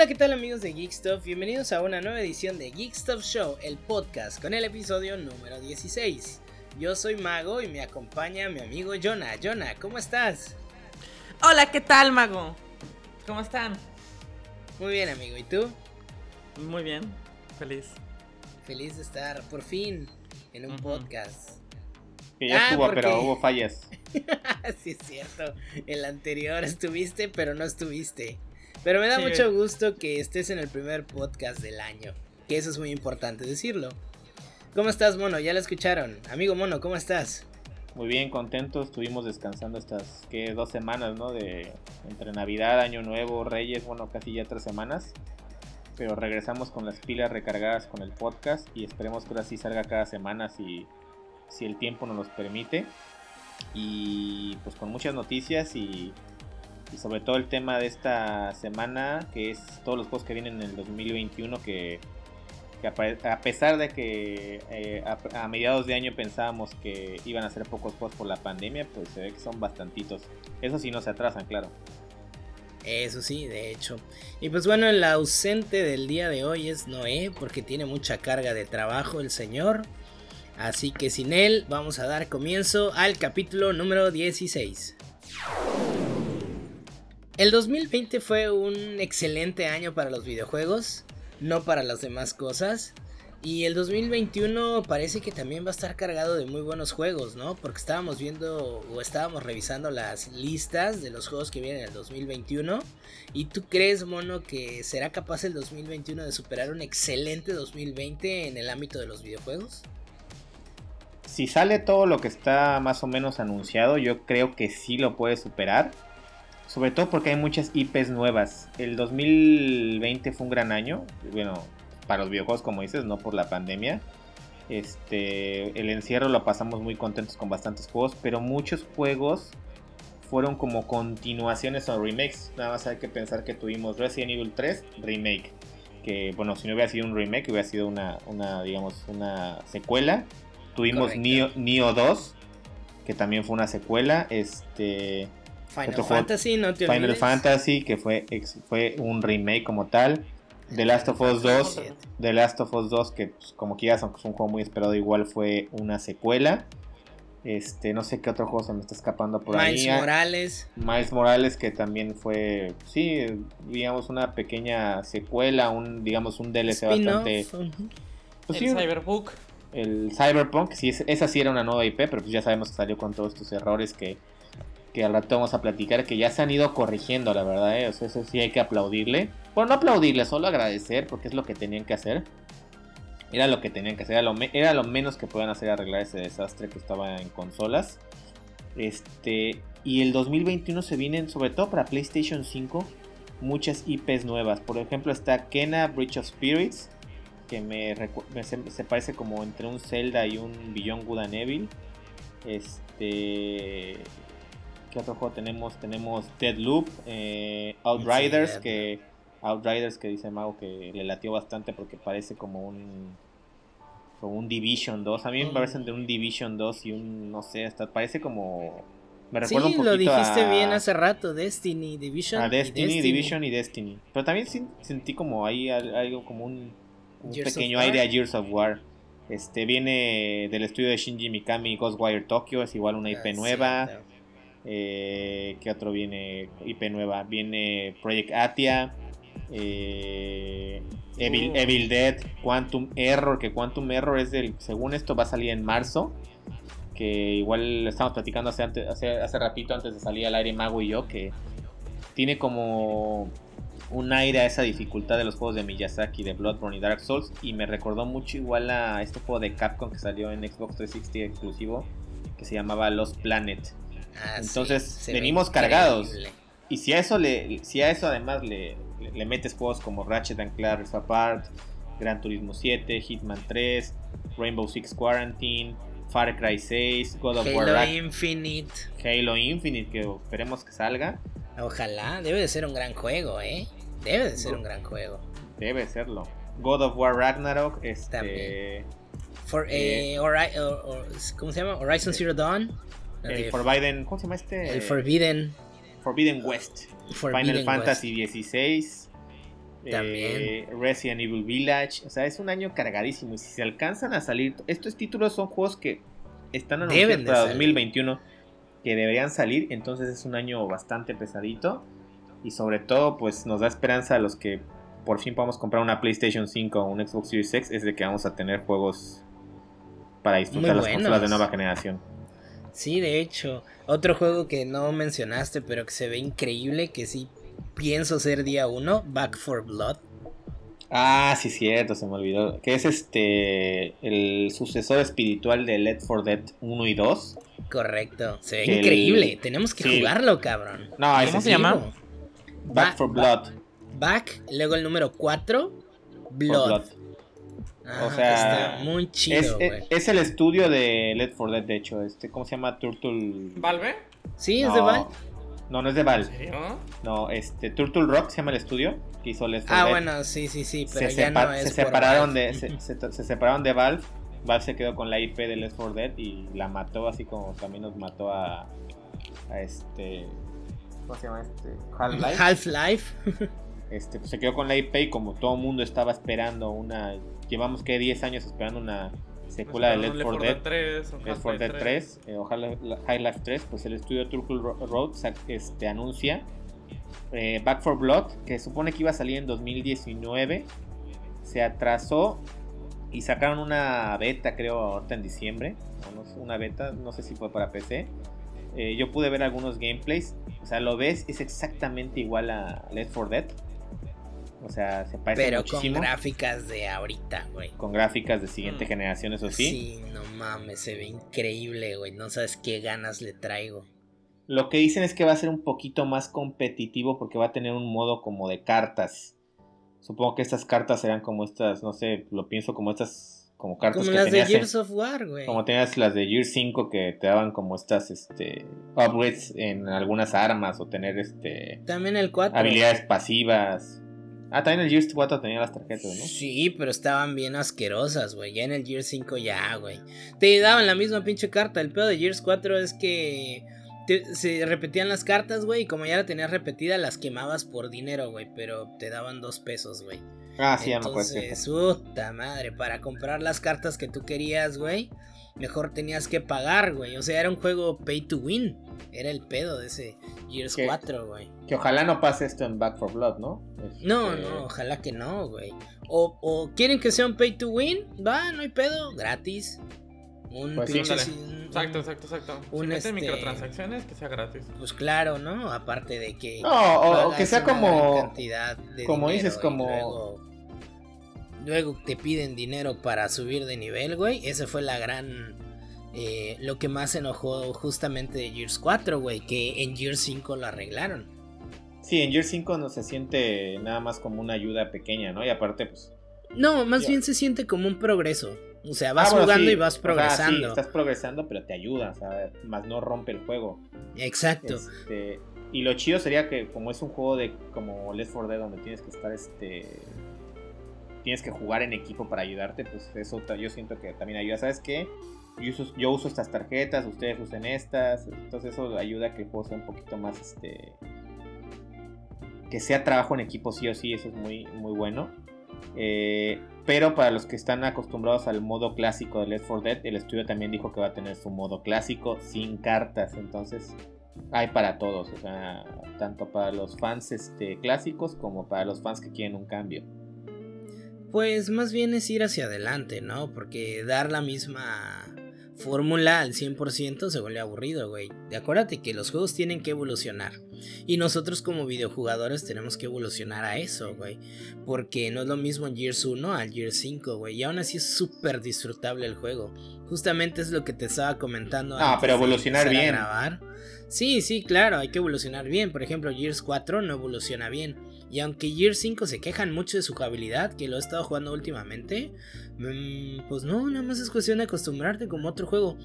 Hola, ¿qué tal amigos de Geek Stuff? Bienvenidos a una nueva edición de Geek Stuff Show, el podcast, con el episodio número 16. Yo soy Mago y me acompaña mi amigo Jonah. Jonah, ¿cómo estás? Hola, ¿qué tal, Mago? ¿Cómo están? Muy bien, amigo. ¿Y tú? Muy bien, feliz. Feliz de estar por fin en un podcast. Que ya Ah, estuvo, porque- pero hubo fallas. sí, es cierto. El anterior estuviste, pero no estuviste. Pero me da Sí. mucho gusto que estés en el primer podcast del año. Que eso es muy importante decirlo. ¿Cómo estás, Mono? Ya lo escucharon. Amigo Mono, ¿cómo estás? Muy bien, contentos. Estuvimos descansando estas que dos semanas, ¿no? De entre Navidad, Año Nuevo, Reyes, bueno, casi ya tres semanas. Pero regresamos con las pilas recargadas con el podcast y esperemos que ahora sí salga cada semana si, si el tiempo nos los permite. Y pues con muchas noticias y, y sobre todo el tema de esta semana, que es todos los juegos que vienen en el 2021 que a pe- a pesar de que eh, a, a mediados de año pensábamos que iban a ser pocos juegos por la pandemia, pues se ve que son bastantitos. Eso sí no se atrasan, claro. Eso sí, de hecho. Y pues bueno, el ausente del día de hoy es Noé, porque tiene mucha carga de trabajo el señor. Así que sin él vamos a dar comienzo al capítulo número 16. El 2020 fue un excelente año para los videojuegos, no para las demás cosas. Y el 2021 parece que también va a estar cargado de muy buenos juegos, ¿no? Porque estábamos viendo o estábamos revisando las listas de los juegos que vienen en el 2021. ¿Y tú crees, mono, que será capaz el 2021 de superar un excelente 2020 en el ámbito de los videojuegos? Si sale todo lo que está más o menos anunciado, yo creo que sí lo puede superar. Sobre todo porque hay muchas IPs nuevas. El 2020 fue un gran año. Bueno, para los videojuegos, como dices, no por la pandemia. Este, el encierro lo pasamos muy contentos con bastantes juegos, pero muchos juegos fueron como continuaciones o remakes. Nada más hay que pensar que tuvimos Resident Evil 3 remake, que bueno, si no hubiera sido un remake, hubiera sido una, una digamos, una secuela. Tuvimos. Neo, Neo 2, que también fue una secuela. Este, Final Otro juego- Fantasy, no te Final. Fantasy, que fue, ex- fue un remake como tal. The Last of Us 2, The Last of Us 2, que pues, como quieras, aunque es un juego muy esperado, igual fue una secuela. Este, no sé qué otro juego se me está escapando por Miles ahí. Ah, Morales. Miles Morales, que también fue, sí, digamos, una pequeña secuela, un, digamos, un DLC bastante. Pues el sí, Cyberpunk. el Cyberpunk, sí, es- esa sí era una nueva IP, pero pues ya sabemos que salió con todos estos errores que, que al rato vamos a platicar, que ya se han ido corrigiendo, la verdad, ¿eh? O sea, eso sí hay que aplaudirle. Bueno, no aplaudirle, solo agradecer, porque es lo que tenían que hacer. Era lo que tenían que hacer, era lo, menos que podían hacer arreglar ese desastre que estaba en consolas. Este, y el 2021 se vienen, sobre todo para PlayStation 5, muchas IPs nuevas. Por ejemplo, está Kena Bridge of Spirits, que me, se parece como entre un Zelda y un Beyond Good and Evil. Este. ¿Qué otro juego tenemos? Tenemos Deadloop, eh, Outriders, Sí, que. Outriders que dice Mago que le latió bastante porque parece como un. Como un Division 2. A mí me Mm. parece entre un Division 2 y un. No sé, hasta parece como. Me Sí, recuerda un poquito lo dijiste a- bien hace rato. Destiny, Division. a y Destiny, Division y Destiny. Pero también sentí como ahí al- algo como un, un pequeño aire a Gears of War. Este viene del estudio de Shinji Mikami Ghostwire Tokyo, es igual una IP Ah, nueva. cierto. Eh, ¿Qué otro viene? IP nueva. Viene Project Atia. eh, Evil, Uh. Evil Dead, Quantum Error, que Quantum Error es del, según esto va a salir en marzo, que igual lo estamos platicando hace, antes, hace, hace ratito antes de salir al aire Mago y yo, que tiene como un aire a esa dificultad de los juegos de Miyazaki, de Bloodborne y Dark Souls, y me recordó mucho igual a este juego de Capcom que salió en Xbox 360 exclusivo, que se llamaba Lost Planet. Ah, sí, Entonces, ve venimos cargados. increíble. Y si a eso le, si a eso además le, le, le metes juegos como Ratchet and Clank Apart, Gran Turismo 7, Hitman 3, Rainbow Six Quarantine, Far Cry 6, God of War Halo Infinite. Halo Infinite, que esperemos que salga, Ojalá, debe de ser un gran juego, ¿eh? Debe de ser un gran juego. debe serlo. God of War Ragnarok, este También. For, Eh, eh, Hori- or- or- ¿Cómo se llama? Horizon Zero Dawn. El de- Forbidden, ¿cómo se llama este? el Forbidden. Forbidden West, Forbidden Final West. Fantasy 16, También. Resident Evil Village. O sea, es un año cargadísimo. Y si se alcanzan a salir, estos títulos son juegos que están anunciados para 2021 que deberían salir. Entonces es un año bastante pesadito. Y sobre todo, pues nos da esperanza a los que por fin podamos comprar una PlayStation 5 o un Xbox Series X. Es de que vamos a tener juegos para disfrutar las consolas de nueva generación. Sí, de hecho, otro juego que no mencionaste, pero que se ve increíble, que sí pienso ser día uno, Back for Blood. Ah, sí, cierto, se me olvidó. Que es este el sucesor espiritual de Let for Dead 1 y 2. Correcto, se ve increíble. Tenemos que jugarlo, cabrón. No, ¿cómo se llama? Back for Blood. Back, luego el número 4, Blood. O sea, está muy chido, es, es, el estudio de Let for Dead, de hecho. Este, ¿Cómo se llama? Turtle. ¿Valve? Sí, es de Valve. No, no es de Valve. No, este, Turtle Rock se llama el estudio que hizo Let for ah, Dead. bueno, sí, sí, sí, pero se, ya no es se separaron de se, separaron de Valve. Valve se quedó con la IP de Left 4 Dead y la mató así como también nos mató a, a este ¿cómo se llama este? Half-Life. Half-Life. este, pues se quedó con la IP y como todo el mundo estaba esperando una llevamos que 10 años esperando una secuela de Left 4 Dead 3, Left 4 Dead 3, eh, ojalá High Life 3, pues el estudio Turtle Road este, anuncia eh, Back 4 Blood, que supone que iba a salir en 2019, se atrasó y sacaron una beta, creo, ahorita en diciembre, una beta, no sé si fue para PC. Eh, yo pude ver algunos gameplays, o sea, lo ves, es exactamente igual a Left 4 Dead o sea, se parece Pero con gráficas de ahorita, güey. Con gráficas de siguiente mm. generación, eso sí. Sí, no mames, se ve increíble, güey. No sabes qué ganas le traigo. Lo que dicen es que va a ser un poquito más competitivo porque va a tener un modo como de cartas. Supongo que estas cartas serán como estas, no sé, lo pienso como estas como cartas como las de Gears of War, güey. Como tenías las de Gears 5 que te daban como estas este upgrades en algunas armas o tener este también el 4 habilidades pasivas. Ah, también el Gears 4 tenía las tarjetas, ¿no? Sí, pero estaban bien asquerosas, güey. Ya en el Gears 5 ya, güey. Te daban la misma pinche carta. El pedo de Gears 4 es que se repetían las cartas, güey. Y como ya la tenías repetida, las quemabas por dinero, güey. Pero te daban dos pesos, güey. Ah, sí, Entonces, puta madre. Para comprar las cartas que tú querías, güey mejor tenías que pagar, güey. O sea, era un juego pay to win. Era el pedo de ese Gears 4, güey. Que ojalá no pase esto en Back for Blood, ¿no? No, este, no, ojalá que no, güey. O, quieren que sea un pay to win, va, no hay pedo, gratis. Un pues pinche, Exacto, exacto, exacto. Un este, microtransacciones que sea gratis. Pues claro, ¿no? Aparte de que. No, o, que sea como. como dices, como luego te piden dinero para subir de nivel, güey. Ese fue la gran... Eh, lo que más enojó justamente de Gears 4, güey, que en Gears 5 lo arreglaron. Sí, en Gears 5 no se siente nada más como una ayuda pequeña, ¿no? Y aparte, pues... No, más bien se siente como un progreso. O sea, vas ah, jugando y vas progresando. estás progresando, pero te ayuda, ¿sabes? Más no rompe el juego. Exacto. Este, y lo chido sería que como es un juego de como Left 4 Dead donde tienes que estar este tienes que jugar en equipo para ayudarte, pues eso yo siento que también ayuda. ¿Sabes qué? Yo uso, estas tarjetas, ustedes usen estas, entonces eso ayuda a que el juego sea un poquito más, este, que sea trabajo en equipo sí o sí, eso es muy, muy bueno. Eh, pero para los que están acostumbrados al modo clásico de Left 4 Dead, el estudio también dijo que va a tener su modo clásico sin cartas, entonces hay para todos, o sea, tanto para los fans este, clásicos como para los fans que quieren un cambio. Pues más bien es ir hacia adelante, ¿no? Porque dar la misma fórmula al 100% se vuelve aburrido, güey. Acuérdate que los juegos tienen que evolucionar. Y nosotros como videojugadores tenemos que evolucionar a eso, güey. Porque no es lo mismo en Gears 1 al Gears 5, güey. Y aún así es súper disfrutable el juego. Justamente es lo que te estaba comentando. Ah, pero evolucionar bien. Sí, sí, claro, hay que evolucionar bien. Por ejemplo, Gears 4 no evoluciona bien. Y aunque Gears 5 se quejan mucho de su jugabilidad, que lo he estado jugando últimamente, mm, pues no, nada más es cuestión de acostumbrarte como otro juego.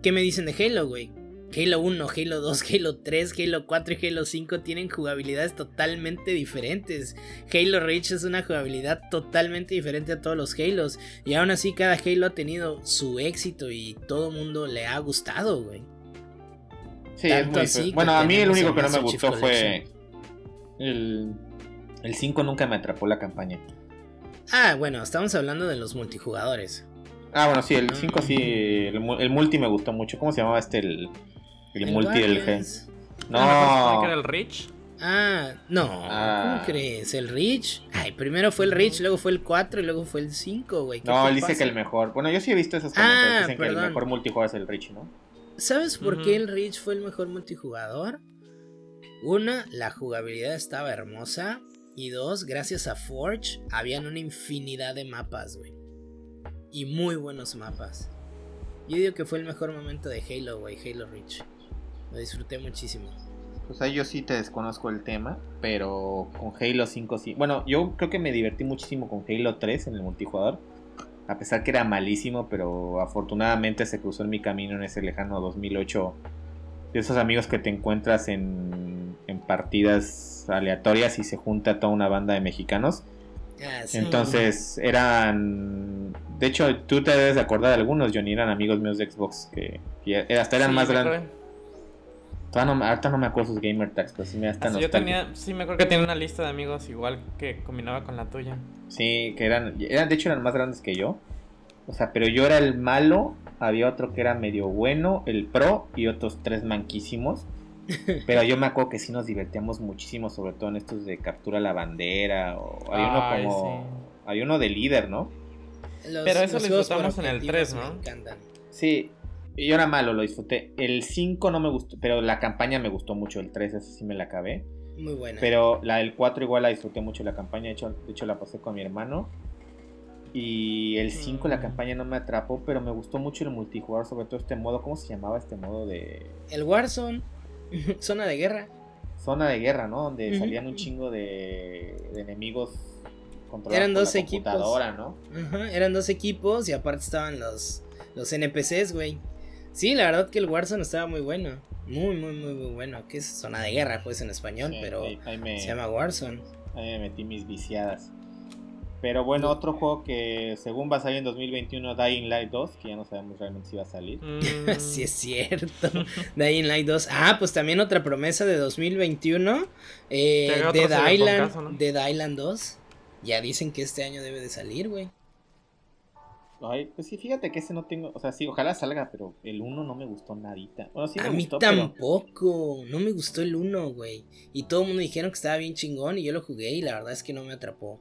¿Qué me dicen de Halo, güey? Halo 1, Halo 2, Halo 3, Halo 4 y Halo 5 tienen jugabilidades totalmente diferentes. Halo Reach es una jugabilidad totalmente diferente a todos los Halos. Y aún así cada Halo ha tenido su éxito y todo el mundo le ha gustado, güey. Sí, es muy Bueno, a mí el único que no me gustó fue el El 5 nunca me atrapó la campaña. Ah, bueno, estamos hablando de los multijugadores. Ah, bueno, sí, el 5 sí, el, multi me gustó mucho. ¿Cómo se llamaba este? El, el, multi del G. No, no era el Rich? Ah, no, ah. ¿cómo crees? ¿El Rich? Ay, primero fue el Rich, luego fue el 4 y luego fue el 5, güey. No, él dice que el mejor. Bueno, yo sí he visto esos comentarios. Ah, dicen que el mejor multijugador es el Rich, ¿no? ¿Sabes por qué el Rich fue el mejor multijugador? Una, la jugabilidad estaba hermosa. Y dos, gracias a Forge, habían una infinidad de mapas, güey. Y muy buenos mapas. Yo digo que fue el mejor momento de Halo, güey, Halo Reach. Lo disfruté muchísimo. Pues ahí yo sí te desconozco el tema, pero con Halo 5 sí. Bueno, yo creo que me divertí muchísimo con Halo 3 en el multijugador. A pesar que era malísimo, pero afortunadamente se cruzó en mi camino en ese lejano 2008. De esos amigos que te encuentras en, en partidas aleatorias y se junta toda una banda de mexicanos. Ah, Entonces eran. De hecho, tú te debes de acordar de algunos, Johnny, eran amigos míos de Xbox que, hasta eran más grandes. No, ahorita no me acuerdo sus gamer tags, pero sí me hasta Yo tenía, sí me acuerdo que tenía una lista de amigos igual que combinaba con la tuya. Sí, que eran, eran, de hecho eran más grandes que yo. O sea, pero yo era el malo, había otro que era medio bueno, el pro y otros tres manquísimos. Pero yo me acuerdo que sí nos divertíamos muchísimo, sobre todo en estos de captura la bandera. O hay uno como. Hay uno de líder, ¿no? pero eso lo disfrutamos en el 3, ¿no? Sí, yo era malo, lo disfruté. El 5 no me gustó, pero la campaña me gustó mucho. El 3, ese sí me la acabé. Muy buena. Pero la del 4 igual la disfruté mucho la campaña. De hecho, de hecho la pasé con mi hermano. Y el 5 la mm. campaña no me atrapó, pero me gustó mucho el multijugador, sobre todo este modo. ¿Cómo se llamaba este modo de...? El Warzone. Zona de guerra. Zona de guerra, ¿no? Donde salían un chingo de, enemigos controlados Eran dos equipos. ¿no? eran dos equipos y aparte estaban los, los NPCs, güey. Sí, la verdad que el Warzone estaba muy bueno. Muy, muy, muy, muy bueno. Que es zona de guerra, pues en español, pero se llama Warzone. Ahí me metí mis viciadas. Pero bueno, otro juego que según va a salir en 2021, Dying Light 2, que ya no sabemos realmente si va a salir. Mm. sí, es cierto. Dying Light 2. Ah, pues también otra promesa de 2021. Eh, Dead, Island, Dead Island 2. Ya dicen que este año debe de salir, güey. Ay, pues sí, fíjate que ese no tengo, o sea, sí, ojalá salga, pero el 1 no me gustó nadita. a mí tampoco, no me gustó el 1, güey. Y todo el mundo dijeron que estaba bien chingón y yo lo jugué y la verdad es que no me atrapó.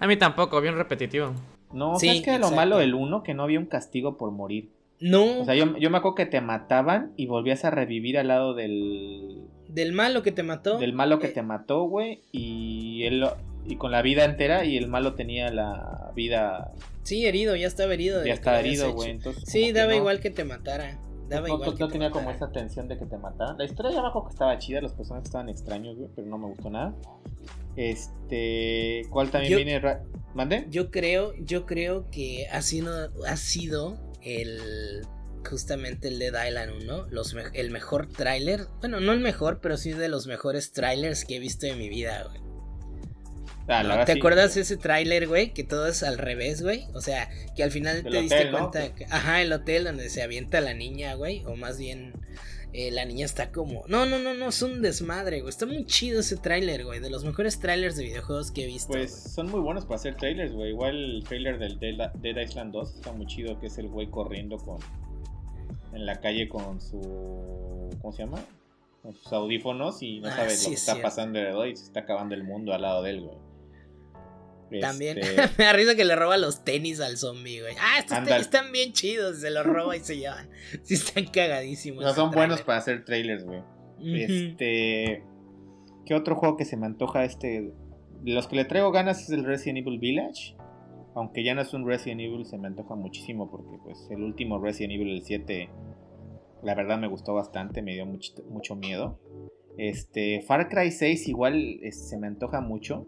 A mí tampoco, bien repetitivo. No, sí, es que lo malo del 1 que no había un castigo por morir. No. O sea, yo, yo me acuerdo que te mataban y volvías a revivir al lado del. Del malo que te mató. Del malo que eh. te mató, güey. Y él y con la vida entera y el malo tenía la vida. Sí, herido, ya estaba herido. Ya estaba herido, güey. Sí, daba igual que te matara. Daba no, igual no, tenía como esa tensión de que te mataran. La historia ya me acuerdo que estaba chida, los personajes estaban extraños, güey, pero no me gustó nada. Este, ¿cuál también viene? ¿Mande? Yo creo, yo creo que ha sido, ha sido el justamente el Dead Island 1, los el mejor tráiler, bueno, no el mejor, pero sí de los mejores trailers que he visto en mi vida, güey. Ah, ¿Te acuerdas ese tráiler, güey? Que todo es al revés, güey. O sea, que al final te diste cuenta. Que, ajá, el hotel donde se avienta la niña, güey. O más bien, eh, la niña está como. No, no, no, no, es un desmadre, güey. Está muy chido ese tráiler, güey. De los mejores trailers de videojuegos que he visto. Pues son muy buenos para hacer trailers, güey. Igual el trailer del Dead Island 2 está muy chido, que es el güey corriendo con. En la calle con su. ¿Cómo se llama? Con sus audífonos y no ah, sabe lo que está pasando alrededor y se está acabando el mundo al lado de él, güey. También este, me da risa que le roba los tenis al zombie, güey. Ah, estos tenis están bien chidos, se los roba y se llevan. Sí, están cagadísimos. No, son buenos para hacer trailers, güey. Este. ¿Qué otro juego que se me antoja? Este. Los que le traigo ganas es el Resident Evil Village. Aunque ya no es un Resident Evil, se me antoja muchísimo porque, pues, el último Resident Evil, el 7, la verdad me gustó bastante, me dio mucho, mucho miedo. Este, Far Cry 6 igual se me antoja mucho.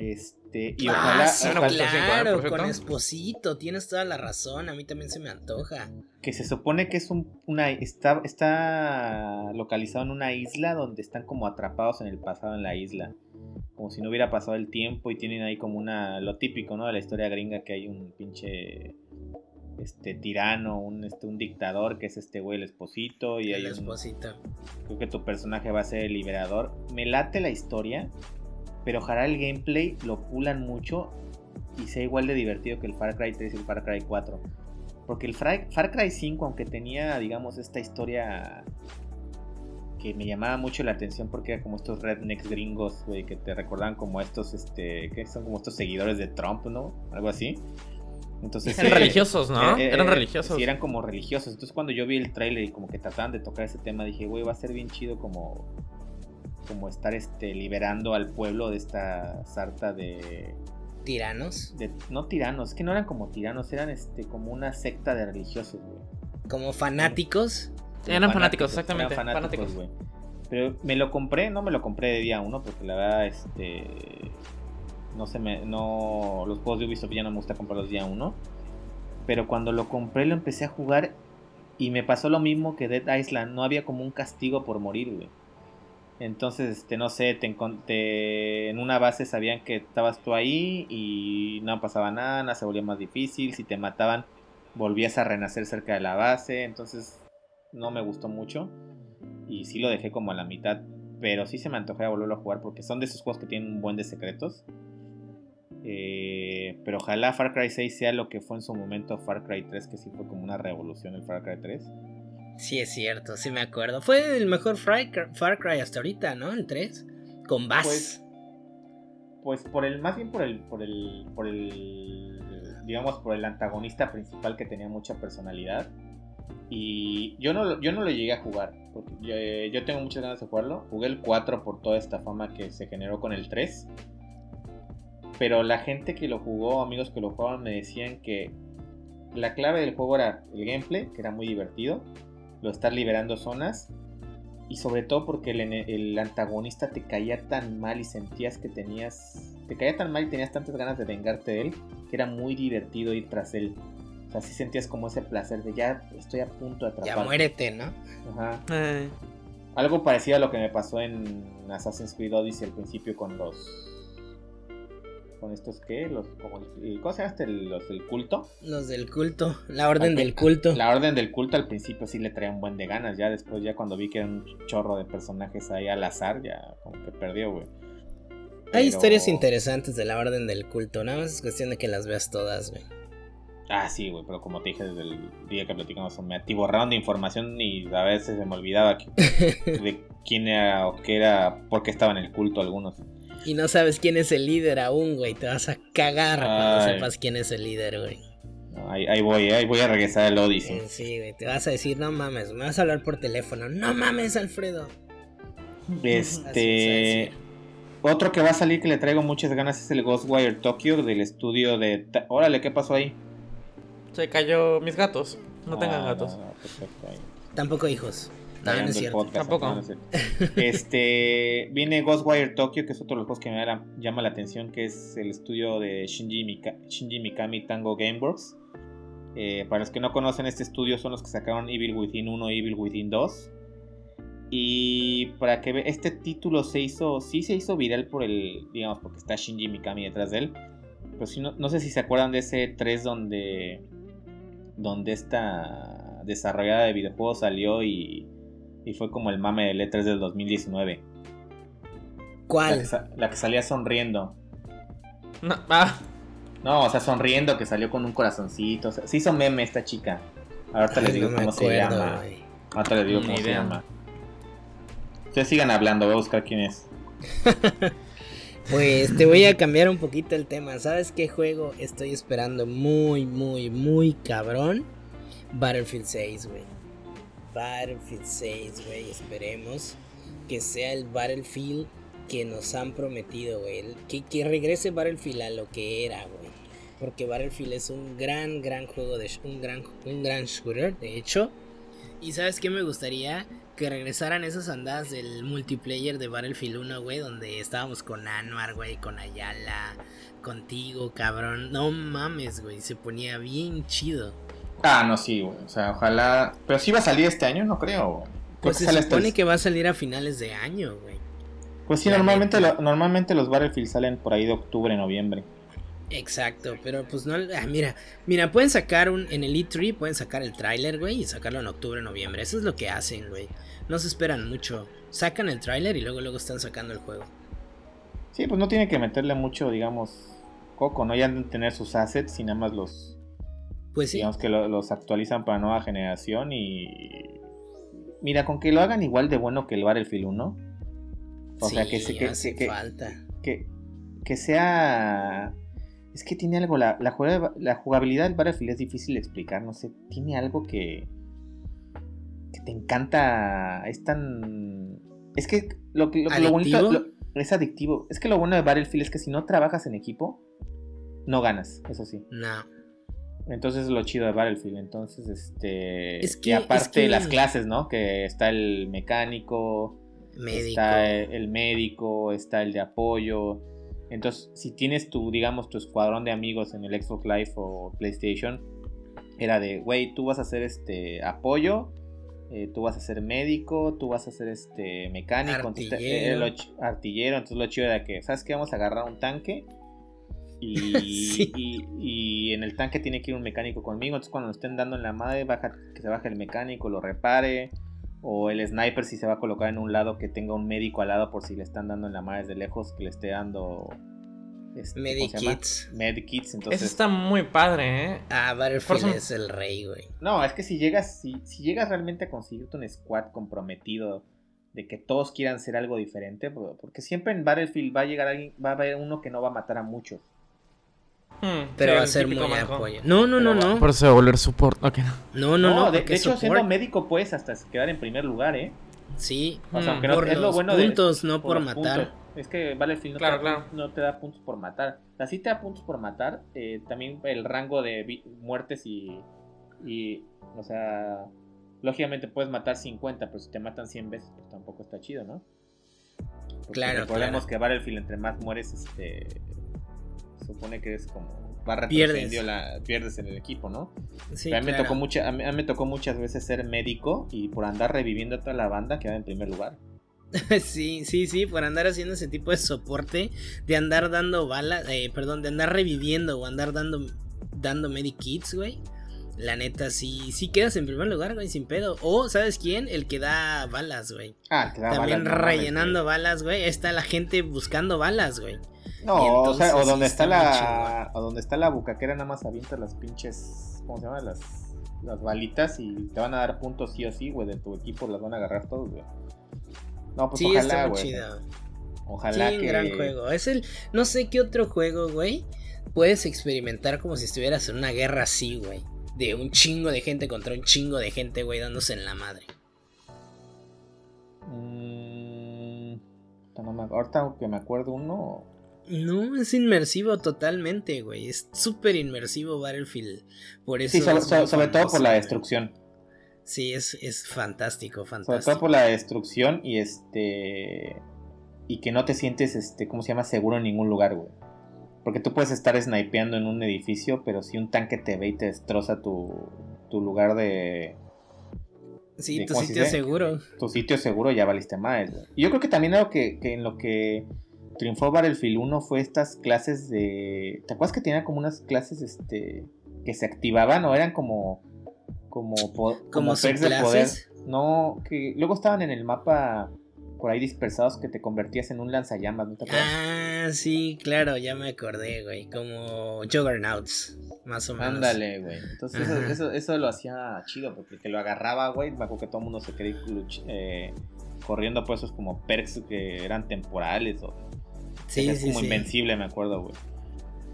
Este, y ah, ojalá, claro, con Esposito, tienes toda la razón, a mí también se me antoja. Que se supone que es un, una está, está localizado en una isla donde están como atrapados en el pasado en la isla. Como si no hubiera pasado el tiempo y tienen ahí como una lo típico, ¿no? De la historia gringa que hay un pinche este tirano, un este un dictador que es este güey el esposito y el esposito. creo que tu personaje va a ser el liberador. Me late la historia pero ojalá el gameplay lo pulan mucho y sea igual de divertido que el Far Cry 3 y el Far Cry 4. Porque el Far Cry 5, aunque tenía, digamos, esta historia que me llamaba mucho la atención porque era como estos rednecks gringos, güey, que te recordaban como estos, este, que son como estos seguidores de Trump, ¿no? Algo así. Entonces, eran religiosos, ¿no? Eh, eh, eran religiosos. Sí, eran como religiosos. Entonces cuando yo vi el trailer y como que trataban de tocar ese tema, dije, güey, va a ser bien chido como como estar este liberando al pueblo de esta sarta de tiranos. De, no tiranos, que no eran como tiranos, eran este como una secta de religiosos, güey. Como fanáticos. eran fanáticos, exactamente. Eran fanáticos, güey. Pero me lo compré, no me lo compré de día uno, porque la verdad, este. No se me. No. Los juegos de Ubisoft ya no me gusta comprarlos día uno. Pero cuando lo compré, lo empecé a jugar. Y me pasó lo mismo que Dead Island. No había como un castigo por morir, güey. Entonces, este, no sé, te, en una base sabían que estabas tú ahí y no pasaba nada, nada se volvía más difícil. Si te mataban, volvías a renacer cerca de la base. Entonces, no me gustó mucho. Y sí lo dejé como a la mitad. Pero sí se me antojó volverlo a jugar porque son de esos juegos que tienen un buen de secretos. Eh, pero ojalá Far Cry 6 sea lo que fue en su momento Far Cry 3, que sí fue como una revolución el Far Cry 3. Sí, es cierto, sí me acuerdo. Fue el mejor Far Cry hasta ahorita, ¿no? El 3. Con Bass. Pues, pues, por el, más bien por el, por el, por el, digamos, por el antagonista principal que tenía mucha personalidad. Y yo no, yo no lo llegué a jugar, yo, yo, tengo muchas ganas de jugarlo. Jugué el 4 por toda esta fama que se generó con el 3. Pero la gente que lo jugó, amigos que lo jugaban, me decían que la clave del juego era el gameplay, que era muy divertido lo estar liberando zonas. Y sobre todo porque el, antagonista te caía tan mal y sentías que tenías. Te caía tan mal y tenías tantas ganas de vengarte de él que era muy divertido ir tras él. O sea, sí sentías como ese placer de ya estoy a punto de atrapar. Ya muérete, ¿no? Ajá. Algo parecido a lo que me pasó en Assassin's Creed Odyssey al principio con los con estos que los como el, ¿cómo se llama este? los del culto. Los del culto la orden del culto. La orden del culto al principio sí le traía un buen de ganas ya después ya cuando vi que era un chorro de personajes ahí al azar ya como que perdió güey. Hay historias interesantes de la orden del culto nada más es cuestión de que las veas todas güey. Ah, sí, güey, pero como te dije desde el día que platicamos, me atiborraron de información y a veces se me olvidaba de quién era o qué era, por qué estaba en el culto algunos y no sabes quién es el líder aún, güey. Te vas a cagar cuando sepas quién es el líder, güey. ahí, voy, ahí voy a regresar al Odyssey. Sí, güey. Te vas a decir, no mames, me vas a hablar por teléfono. No mames, Alfredo. Este. Otro que va a salir que le traigo muchas ganas es el Ghostwire Tokyo del estudio de. Órale, ¿qué pasó ahí? Se cayó mis gatos. No tengan ah, gatos. Tampoco hijos. No, no es cierto. Tampoco. este, viene Ghostwire Tokyo, que es otro de los juegos que me llama la atención, que es el estudio de Shinji, Mikami Tango Gameworks. Eh, para los que no conocen este estudio, son los que sacaron Evil Within 1 y Evil Within 2. Y para que este título se hizo, sí se hizo viral por el, digamos, porque está Shinji Mikami detrás de él. Pero si no, no sé si se acuerdan de ese 3 donde, donde esta desarrollada de videojuegos salió y y fue como el mame de letras del 2019. ¿Cuál? La que, salía sonriendo. No, ah. no, o sea, sonriendo que salió con un corazoncito. O sea, se hizo meme esta chica. Ahorita les digo cómo se llama. Ahorita les digo cómo se llama. Ustedes sigan hablando, voy a buscar quién es. pues te voy a cambiar un poquito el tema. ¿Sabes qué juego estoy esperando muy, muy, muy cabrón? Battlefield 6, güey. Battlefield 6, güey. Esperemos que sea el Battlefield que nos han prometido, güey. Que, que regrese Battlefield a lo que era, güey. Porque Battlefield es un gran, gran juego de un gran, un gran shooter, de hecho. Y sabes qué me gustaría que regresaran esas andadas del multiplayer de Battlefield 1, güey, donde estábamos con Anwar, güey, con Ayala, contigo, cabrón. No mames, güey, se ponía bien chido. Ah, no, sí, güey. O sea, ojalá. Pero sí va a salir este año, no creo. Pues se supone que va a salir a finales de año, güey. Pues sí, normalmente, normalmente los Battlefield salen por ahí de octubre, noviembre. Exacto, pero pues no. Ah, mira, mira, pueden sacar un. En el E3 pueden sacar el tráiler, güey, y sacarlo en octubre, noviembre. Eso es lo que hacen, güey. No se esperan mucho. Sacan el tráiler y luego, luego están sacando el juego. Sí, pues no tiene que meterle mucho, digamos, coco, ¿no? Ya de tener sus assets y nada más los. Pues sí. Digamos que los actualizan para nueva generación y. Mira, con que lo hagan igual de bueno que el Battlefield 1. O sea, que, se, que, que, falta. Que, que sea. Es que tiene algo. La, la, la jugabilidad del Battlefield es difícil de explicar. No sé. Tiene algo que. Que te encanta. Es tan. Es que lo, lo, lo bonito. es adictivo. Es que lo bueno de Battlefield es que si no trabajas en equipo, no ganas, eso sí. No. Entonces lo chido de Battlefield. Entonces, este. Es que, y aparte las clases, ¿no? Que está el mecánico. Médico. Está el médico, está el de apoyo. Entonces, si tienes tu, digamos, tu escuadrón de amigos en el Xbox Live o PlayStation, era de, güey, tú vas a hacer este apoyo, eh, tú vas a ser médico, tú vas a ser este mecánico, artillero. Entonces, artillero. Entonces lo chido era que, ¿sabes qué? Vamos a agarrar un tanque Y, en el tanque tiene que ir un mecánico conmigo. Entonces, cuando estén dando en la madre, baja, que se baje el mecánico, lo repare. O el sniper, si se va a colocar en un lado, que tenga un médico al lado por si le están dando en la madre desde lejos, que le esté dando. Este, Medikits. Medikits, entonces. Eso está muy padre, ¿eh? Ah, Battlefield es el rey, güey. No, es que si llegas, si, si llegas realmente a conseguirte un squad comprometido de que todos quieran ser algo diferente, porque siempre en Battlefield va a llegar alguien, va a haber uno que no va a matar a muchos. Hmm, pero va a ser muy apoyo. No, no, no, no. Por eso va a volver support. No, no, no. de, hecho, siendo médico puedes hasta quedar en primer lugar, ¿eh? Sí, o sea, por es lo bueno puntos, no por, matar. Es que Battlefield no, claro, te da, no te da puntos por matar. O sí te da puntos por matar. Eh, también el rango de muertes y, y. O sea. Lógicamente puedes matar 50, pero si te matan 100 veces, pues tampoco está chido, ¿no? claro, recordemos que Battlefield entre más mueres, este supone que es como va pierdes. La, pierdes en el equipo, ¿no? a, mí me tocó mucha, a, mí, me tocó muchas veces ser médico y por andar reviviendo a toda la banda quedaba en primer lugar. sí, sí, sí, por andar haciendo ese tipo de soporte, de andar dando balas, eh, perdón, de andar reviviendo o andar dando, dando medikits, güey. La neta, sí, sí quedas en primer lugar, güey, sin pedo. O, ¿sabes quién? El que da balas, güey. Ah, que da También rellenando balas, güey. Está la gente buscando balas, güey. No, o sea, o donde está, la. O donde está la bucaquera, nada más avienta las pinches. ¿Cómo se llama? Las, las balitas y te van a dar puntos sí o sí, güey. De tu equipo las van a agarrar todos, güey. No, pues sí, ojalá, güey. Ojalá sí, que. gran juego. Es el. No sé qué otro juego, güey. Puedes experimentar como si estuvieras en una guerra así, güey. De un chingo de gente contra un chingo de gente, güey, dándose en la madre. Mmm. ahorita que me acuerdo uno. No, es inmersivo totalmente, güey. Es súper inmersivo Battlefield. Por eso sí, sobre, todo por la destrucción. Sí, es, es fantástico, fantástico. Sobre todo por la destrucción y este. Y que no te sientes, este, ¿cómo se llama? Seguro en ningún lugar, güey. Porque tú puedes estar snipeando en un edificio, pero si un tanque te ve y te destroza tu, tu lugar de. Sí, tu sitio seguro. Tu sitio seguro ya valiste mal. Y yo creo que también algo que, que en lo que triunfó Battlefield 1 fue estas clases de. ¿Te acuerdas que tenía como unas clases este que se activaban o eran como. como, como, de poder? No, que luego estaban en el mapa por ahí dispersados que te convertías en un lanzallamas, ¿no te acuerdas? Ah, sí, claro, ya me acordé, güey. Como Juggernauts, más o menos. Ándale, güey. Entonces eso, eso, lo hacía chido, porque que lo agarraba, güey, me acuerdo que todo el mundo se quería eh, corriendo por esos como perks que eran temporales o Sí, es como invencible, me acuerdo, güey.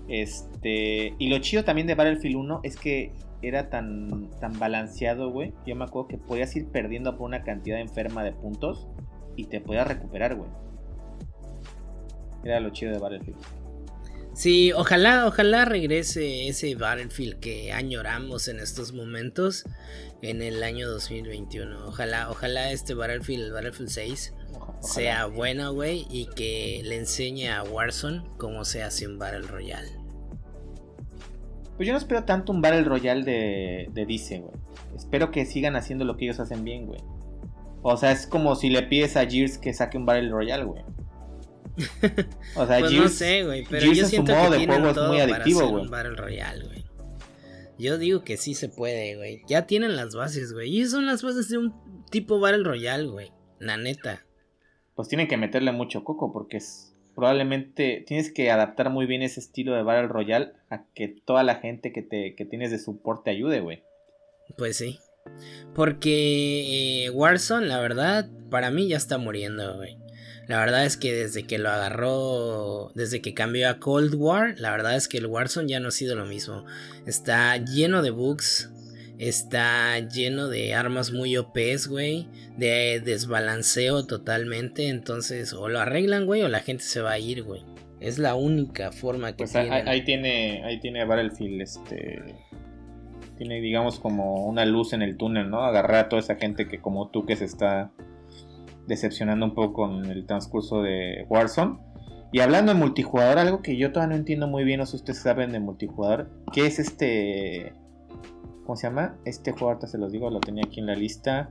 Este, y lo chido también de Battlefield 1 es que era tan, tan balanceado, güey. Yo me acuerdo que podías ir perdiendo por una cantidad enferma de puntos y te podías recuperar, güey. Era lo chido de Battlefield. Sí, ojalá, ojalá regrese ese Battlefield que añoramos en estos momentos en el año 2021. Ojalá, ojalá este Battlefield, Battlefield 6 sea bueno, güey, y que le enseñe a Warzone cómo se hace un Battle Royale. Pues yo no espero tanto un Battle Royale de, de Dice, güey. Espero que sigan haciendo lo que ellos hacen bien, güey. O sea, es como si le pides a Gears que saque un Battle Royale, güey. O sea, pues no sé, güey, pero yo siento que tienen todo muy adictivo, para hacer un Battle Royale, güey. Yo digo que sí se puede, güey. Ya tienen las bases, güey. Y son las bases de un tipo Battle Royale, güey. La neta pues tienen que meterle mucho coco porque es probablemente tienes que adaptar muy bien ese estilo de Battle Royale a que toda la gente que, te, que tienes de soporte ayude, güey. Pues sí. Porque eh, Warzone, la verdad, para mí ya está muriendo, güey. La verdad es que desde que lo agarró, desde que cambió a Cold War, la verdad es que el Warzone ya no ha sido lo mismo. Está lleno de bugs, está lleno de armas muy OPs, güey, de desbalanceo totalmente. Entonces, o lo arreglan, güey, o la gente se va a ir, güey. Es la única forma que pues Ahí, tiene, ahí tiene Battlefield, este. Tiene, digamos, como una luz en el túnel, ¿no? Agarrar a toda esa gente que, como tú, que se está decepcionando un poco con el transcurso de Warzone. Y hablando de multijugador, algo que yo todavía no entiendo muy bien, no sé si ustedes saben de multijugador, ¿qué es este... ¿Cómo se llama? Este juego, ahorita se los digo, lo tenía aquí en la lista.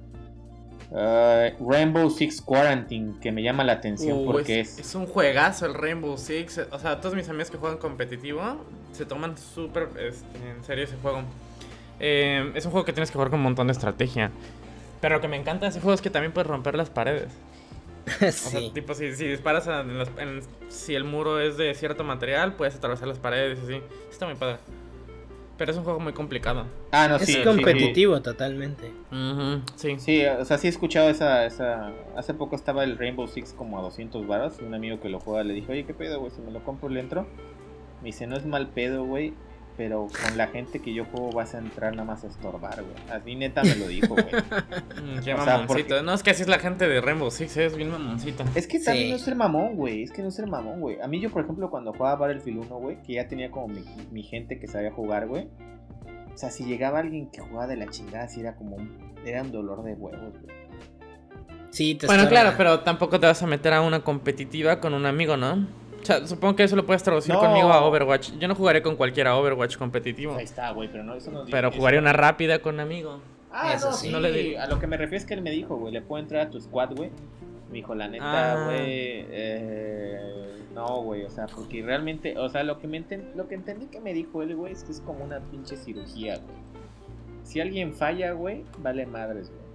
Uh, Rainbow Six Quarantine, que me llama la atención uh, porque es, es, un juegazo el Rainbow Six. O sea, todos mis amigos que juegan competitivo se toman súper este, en serio ese juego. Eh, es un juego que tienes que jugar con un montón de estrategia. Pero lo que me encanta de ese juego es que también puedes romper las paredes. sí. O sea, tipo, si, disparas en si el muro es de cierto material, puedes atravesar las paredes y así. Está muy padre. Pero es un juego muy complicado. Ah, no, sí. Es competitivo totalmente. sí. Sí, o sea, sí he escuchado esa, esa... Hace poco estaba el Rainbow Six como a 200 varas. Y un amigo que lo juega le dijo, oye, ¿qué pedo, güey? Si me lo compro, le entro. Me dice, no es mal pedo, güey pero con la gente que yo juego vas a entrar nada más a estorbar, güey. Así neta me lo dijo, güey. Mm, qué mamoncito. No, es que así es la gente de Rainbow Six, es bien mamoncito. Es que también no es el mamón, güey. Es que no es el mamón, güey. A mí yo, por ejemplo, cuando jugaba Battlefield 1, güey, que ya tenía como mi, gente que sabía jugar, güey. O sea, si llegaba alguien que jugaba de la chingada, así era como un, era un dolor de huevos, güey. Sí, te Bueno, claro, pero tampoco te vas a meter a una competitiva con un amigo, ¿no? O sea, supongo que eso lo puedes traducir conmigo a Overwatch. Yo no jugaré con cualquiera Overwatch competitivo. Ahí está, güey, pero no, eso no Pero jugaré una rápida con un amigo. Ah, eso sí. No le A lo que me refiero es que él me dijo, güey, le puedo entrar a tu squad, güey. Me dijo, la neta, ah. güey, eh, no, güey, o sea, porque realmente, o sea, lo que, me lo que entendí que me dijo él, güey, es que es como una pinche cirugía, güey. Si alguien falla, güey, vale madres, güey.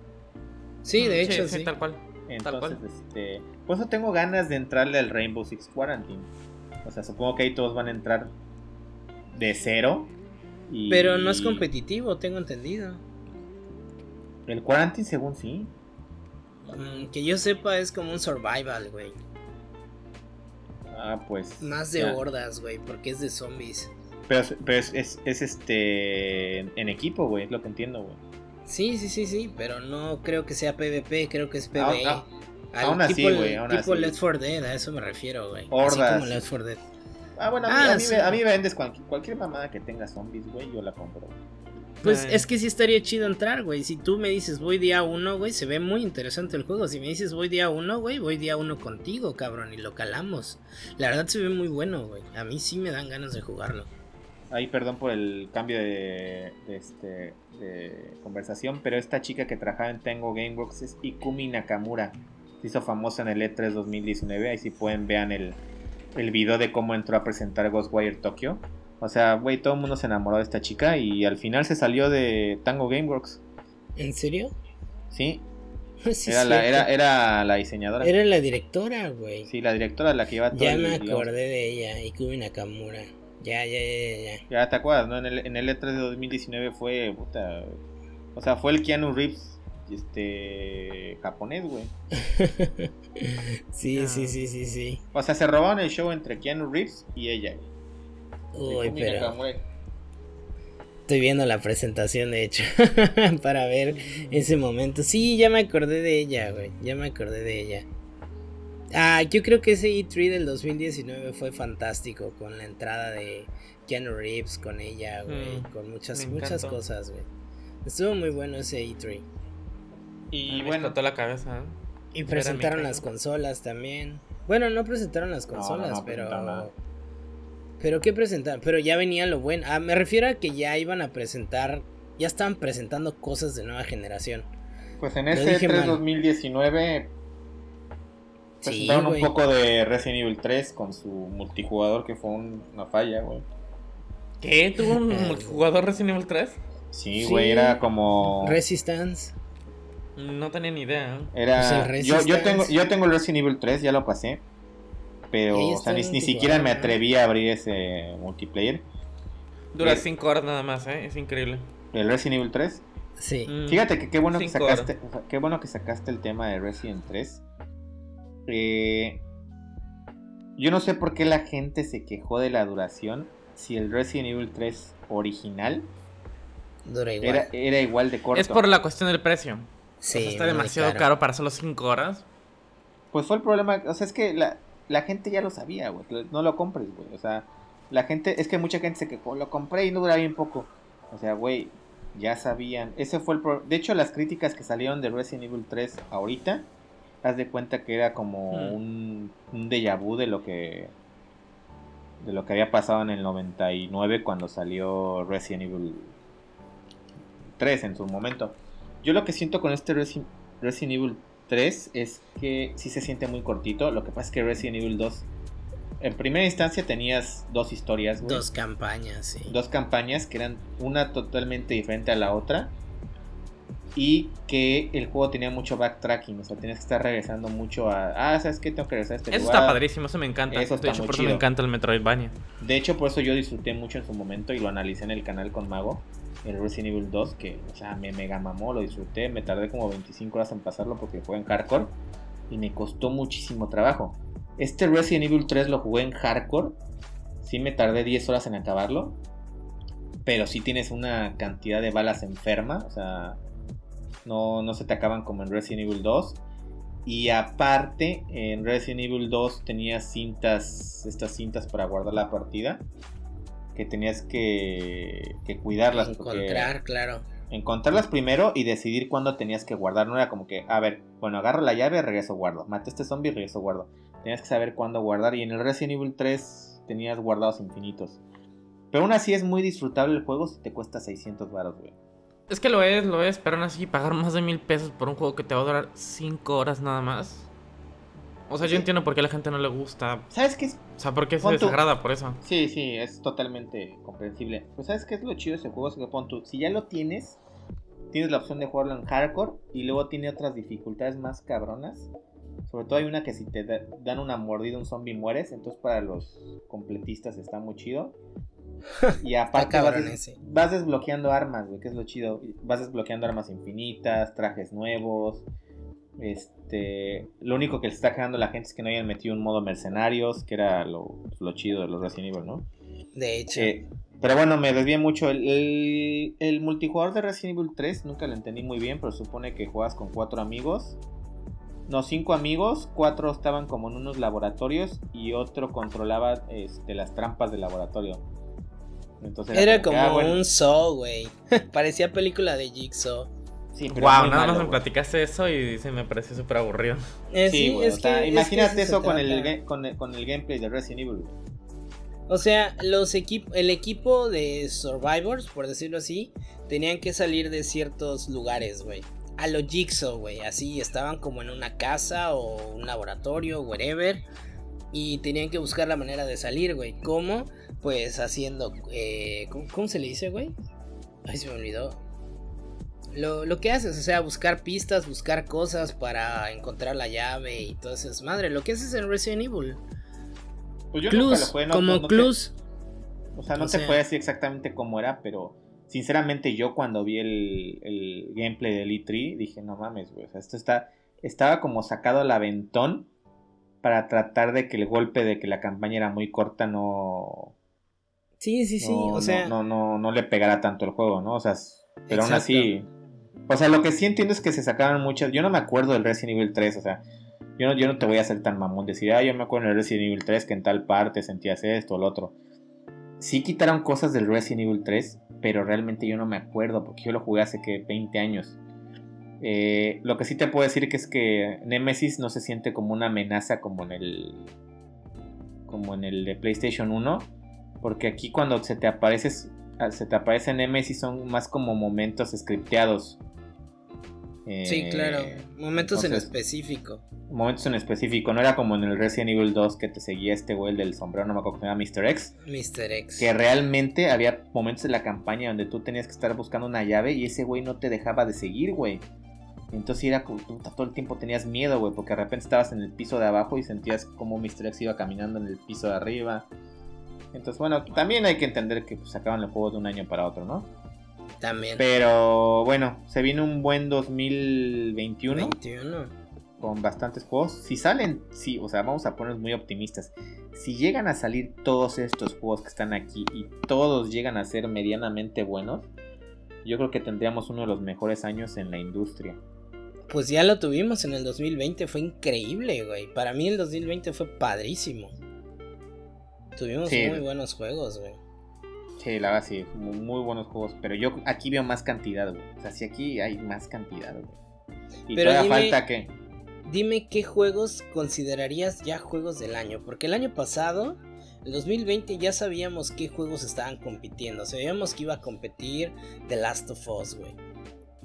Sí, de hecho, sí, tal cual. Entonces, este, por eso tengo ganas de entrarle al Rainbow Six Quarantine. O sea, supongo que ahí todos van a entrar de cero. Pero no es competitivo, tengo entendido. El Quarantine, según sí. Mm, que yo sepa, es como un survival, güey. Ah, pues. Más de hordas, güey, porque es de zombies. Pero, es, es, este. En equipo, güey, es lo que entiendo, güey. Sí, sí, sí, sí, pero no creo que sea PvP, creo que es PvE. Ah, ah, aún así, güey, tipo Let's For Dead, a eso me refiero, güey. Así como Let's For Dead. Ah, bueno, a mí, ah, a mí, me, vendes cualquier, cualquier mamada que tenga zombies, güey, yo la compro. Pues es que sí estaría chido entrar, güey. Si tú me dices voy día uno, güey, se ve muy interesante el juego. Si me dices voy día uno, güey, voy día uno contigo, cabrón, y lo calamos. La verdad se ve muy bueno, güey. A mí sí me dan ganas de jugarlo. Ahí perdón por el cambio de, este, de conversación, pero esta chica que trabajaba en Tango Gameworks es Ikumi Nakamura. Se hizo famosa en el E3 2019. Ahí si pueden vean el, el video de cómo entró a presentar Ghostwire Tokyo. O sea, güey, todo el mundo se enamoró de esta chica y al final se salió de Tango Gameworks. ¿En serio? Sí. era, la, era, era, la diseñadora. Era la directora, güey. Sí, la directora la que iba todo Ya me acordé de ella, Ikumi Nakamura. Ya, ya, ya, ya. Ya te acuerdas, ¿no? En el, en el E3 de 2019 fue, puta, o sea, fue el Keanu Reeves este japonés, güey. sí, sí, sí, sí, sí. O sea, se robaron el show entre Keanu Reeves y ella. Uy, pero Estoy viendo la presentación, de hecho, para ver ese momento. Sí, ya me acordé de ella, güey. Ya me acordé de ella. Ah, yo creo que ese E3 del 2019 fue fantástico con la entrada de Keanu Reeves con ella, güey, mm, con muchas muchas cosas, güey. Estuvo muy bueno ese E3. Y bueno, toda la cabeza. ¿eh? Y presentaron las consolas también. Bueno, no presentaron las consolas, pero pero qué presentaron, pero ya venía lo bueno. Ah, me refiero a que ya iban a presentar, ya estaban presentando cosas de nueva generación. Pues en ese E3 2019 Presentaron un poco de Resident Evil 3 con su multijugador que fue una falla, güey. ¿Qué? ¿Tuvo un multijugador Resident Evil 3? Sí, güey, era como. Resistance. No tenía ni idea. Era. Pues yo, yo, tengo, yo tengo el Resident Evil 3, ya lo pasé. Pero, o sea, ni, siquiera me atreví a abrir ese multiplayer. Dura Eh. 5 horas nada más, ¿eh? Es increíble. El Resident Evil 3. Sí. Mm, Fíjate que qué bueno que sacaste, qué bueno que sacaste el tema de Resident 3. Eh, yo no sé por qué la gente se quejó de la duración si el Resident Evil 3 original Dura igual. era, era igual de corto. Es por la cuestión del precio. sí, O sea, está demasiado caro. para solo 5 horas. Pues fue el problema, o sea, es que la, la gente ya lo sabía, güey. No lo compres, güey. O sea, la gente, es que mucha gente se quejó, lo compré y no dura bien poco. O sea, güey, ya sabían. Ese fue el pro- De hecho, las críticas que salieron de Resident Evil 3 ahorita, haz de cuenta que era como un, un déjà vu de lo que de lo que había pasado en el 99 cuando salió Resident Evil 3 en su momento. Yo lo que siento con este Resi- Resident Evil 3 es que sí se siente muy cortito. Lo que pasa es que Resident Evil 2, en primera instancia tenías dos historias, güey. Dos campañas, sí. Dos campañas que eran una totalmente diferente a la otra. Y que el juego tenía mucho backtracking, o sea, tenías que estar regresando mucho a. Ah, ¿sabes qué? Tengo que regresar a este Eso lugar. está padrísimo, eso me encanta. Eso de está hecho, muy por eso me chido. encanta el Metroidvania. De hecho, por eso yo disfruté mucho en su momento y lo analicé en el canal con Mago, el Resident Evil 2, que, o sea, me mega mamó, lo disfruté, me tardé como 25 horas en pasarlo porque jugué en hardcore y me costó muchísimo trabajo. Este Resident Evil 3 lo jugué en hardcore, sí me tardé 10 horas en acabarlo, pero sí tienes una cantidad de balas enferma, o sea, no, no se te acaban como en Resident Evil 2. Y aparte, en Resident Evil 2 tenías cintas, estas cintas para guardar la partida, que tenías que, que cuidarlas. Encontrar, claro. encontrarlas primero y decidir cuándo tenías que guardar. No era como que, a ver, bueno, agarro la llave, regreso, guardo. Mato a este zombie, regreso, guardo. Tenías que saber cuándo guardar. Y en el Resident Evil 3 tenías guardados infinitos. Pero aún así es muy disfrutable el juego si te cuesta 600 baros, güey. Es que lo es, lo es, pero aún así pagar más de mil pesos por un juego que te va a durar 5 horas nada más. O sea, yo entiendo por qué a la gente no le gusta. ¿Sabes qué es? O sea, por qué se Pon tú- desagrada por eso. Sí, sí, es totalmente comprensible. Pues ¿sabes qué es lo chido de ese juego? Es que pon tú, si ya lo tienes, tienes la opción de jugarlo en hardcore y luego tiene otras dificultades más cabronas. Sobre todo hay una que si te da- dan una mordida un zombie mueres, entonces para los completistas está muy chido. Y aparte vas, desbloqueando armas, güey, que es lo chido. Vas desbloqueando armas infinitas, trajes nuevos. Este, lo único que le está quedando a la gente es que no hayan metido un modo mercenarios, que era lo, lo chido de los Resident Evil, ¿no? De hecho. Eh, pero bueno, me desvié mucho. El, el- el multijugador de Resident Evil 3 nunca lo entendí muy bien, pero supone que juegas con cuatro amigos. No, cinco amigos, cuatro estaban como en unos laboratorios y otro controlaba este, las trampas del laboratorio. Entonces Era como ah, bueno, un Saw, güey. Parecía película de Jigsaw. sí, pero Wow, nada malo, más me platicaste eso y se me pareció súper aburrido. Eh, Sí, es o sea, que- es que imagínate eso con el, con, el, con el gameplay de Resident Evil. O sea, los equip el equipo de Survivors, por decirlo así, tenían que salir de ciertos lugares, güey. A lo Jigsaw, güey. Así estaban como en una casa o un laboratorio, wherever. Y tenían que buscar la manera de salir, güey. ¿Cómo? Pues haciendo. Eh, ¿cómo, cómo se le dice, güey? Ay, se me olvidó. Lo, lo que haces, o sea, buscar pistas, buscar cosas para encontrar la llave y todo eso es madre. Lo que haces en Resident Evil. Pues yo nunca lo Clues, jugué, no- como no- te- Clues. O sea, no O te sea- puedo decir exactamente cómo era, pero sinceramente yo cuando vi el, el gameplay del E3 dije, no mames, güey. O sea, esto está, estaba como sacado al aventón para tratar de que el golpe de que la campaña era muy corta no, Sí, sí, sí. no, o sea, no, no, no le pegara tanto el juego, ¿no? O sea, pero aún así... O sea, lo que sí entiendo es que se sacaron muchas... Yo no me acuerdo del Resident Evil 3, o sea... Yo no, yo no te voy a hacer tan mamón decir, ah, yo me acuerdo en el Resident Evil 3 que en tal parte sentías esto o lo otro. Sí quitaron cosas del Resident Evil 3, pero realmente yo no me acuerdo porque yo lo jugué hace que 20 años. Eh, lo que sí te puedo decir que es que Nemesis no se siente como una amenaza como en el como en el de PlayStation 1, porque aquí cuando se te aparece se te aparece Nemesis son más como momentos scripteados. sí, Eh, claro. Momentos en específico. momentos en específico. No era como en el Resident Evil 2 que te seguía este güey el del sombrero, no me acuerdo que llama Mr. X. Mr. X. Que realmente había momentos en la campaña donde tú tenías que estar buscando una llave y ese güey no te dejaba de seguir, güey. Entonces era todo el tiempo tenías miedo, güey, porque de repente estabas en el piso de abajo y sentías como Mr. X iba caminando en el piso de arriba. Entonces, bueno, también hay que entender que pues, sacaban el juego de un año para otro, ¿no? También. Pero bueno, se viene un buen 2021 21. con bastantes juegos. Si salen, sí, o sea, vamos a ponernos muy optimistas. Si llegan a salir todos estos juegos que están aquí y todos llegan a ser medianamente buenos, yo creo que tendríamos uno de los mejores años en la industria. Pues ya lo tuvimos en el 2020, fue increíble, güey. Para mí el 2020 fue padrísimo. Tuvimos Sí. muy buenos juegos, güey. Sí, la verdad sí, muy, muy buenos juegos. Pero yo aquí veo más cantidad, güey. O sea, si aquí hay más cantidad, güey. Y Pero todavía dime- falta que. Dime qué juegos considerarías ya juegos del año, porque el año pasado, el 2020, ya sabíamos qué juegos estaban compitiendo. Sabíamos que iba a competir The Last of Us, güey.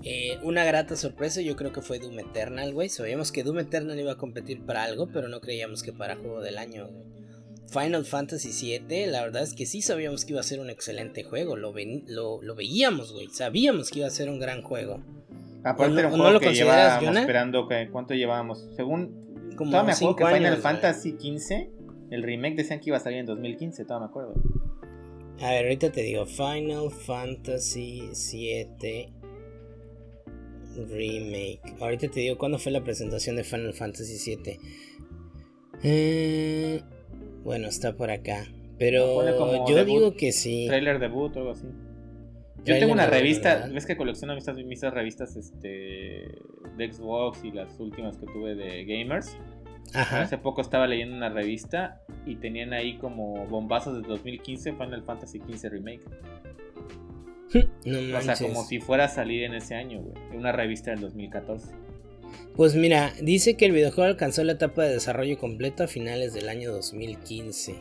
Eh, una grata sorpresa yo creo que fue Doom Eternal, güey. Sabíamos que Doom Eternal iba a competir para algo, pero no creíamos que para juego del año, güey. Final Fantasy VII, la verdad es que sí sabíamos que iba a ser un excelente juego. Lo, ven- lo, lo veíamos, güey. Sabíamos que iba a ser un gran juego. Aparte ¿O no- era un o no juego lo que llevábamos Jonah? esperando. Que, ¿Cuánto llevábamos? Según. Como todavía me acuerdo que Final años. Fantasy XV, el remake decían que iba a salir en 2015, todavía me acuerdo. A ver, ahorita te digo, Final Fantasy VII Remake. Ahorita te digo cuándo fue la presentación de Final Fantasy VII. Eh, bueno, está por acá. Pero yo debut, digo que sí. Trailer debut o algo así. Yo tengo una revista, ¿verdad? ves que colecciono mis, mis revistas este, de Xbox y las últimas que tuve de gamers. Ajá. Hace poco estaba leyendo una revista y tenían ahí como bombazos de 2015 Final Fantasy XV Remake. No O sea, como si fuera a salir en ese año, güey. Una revista del 2014. Pues mira, dice que el videojuego alcanzó la etapa de desarrollo completa a finales del año 2015.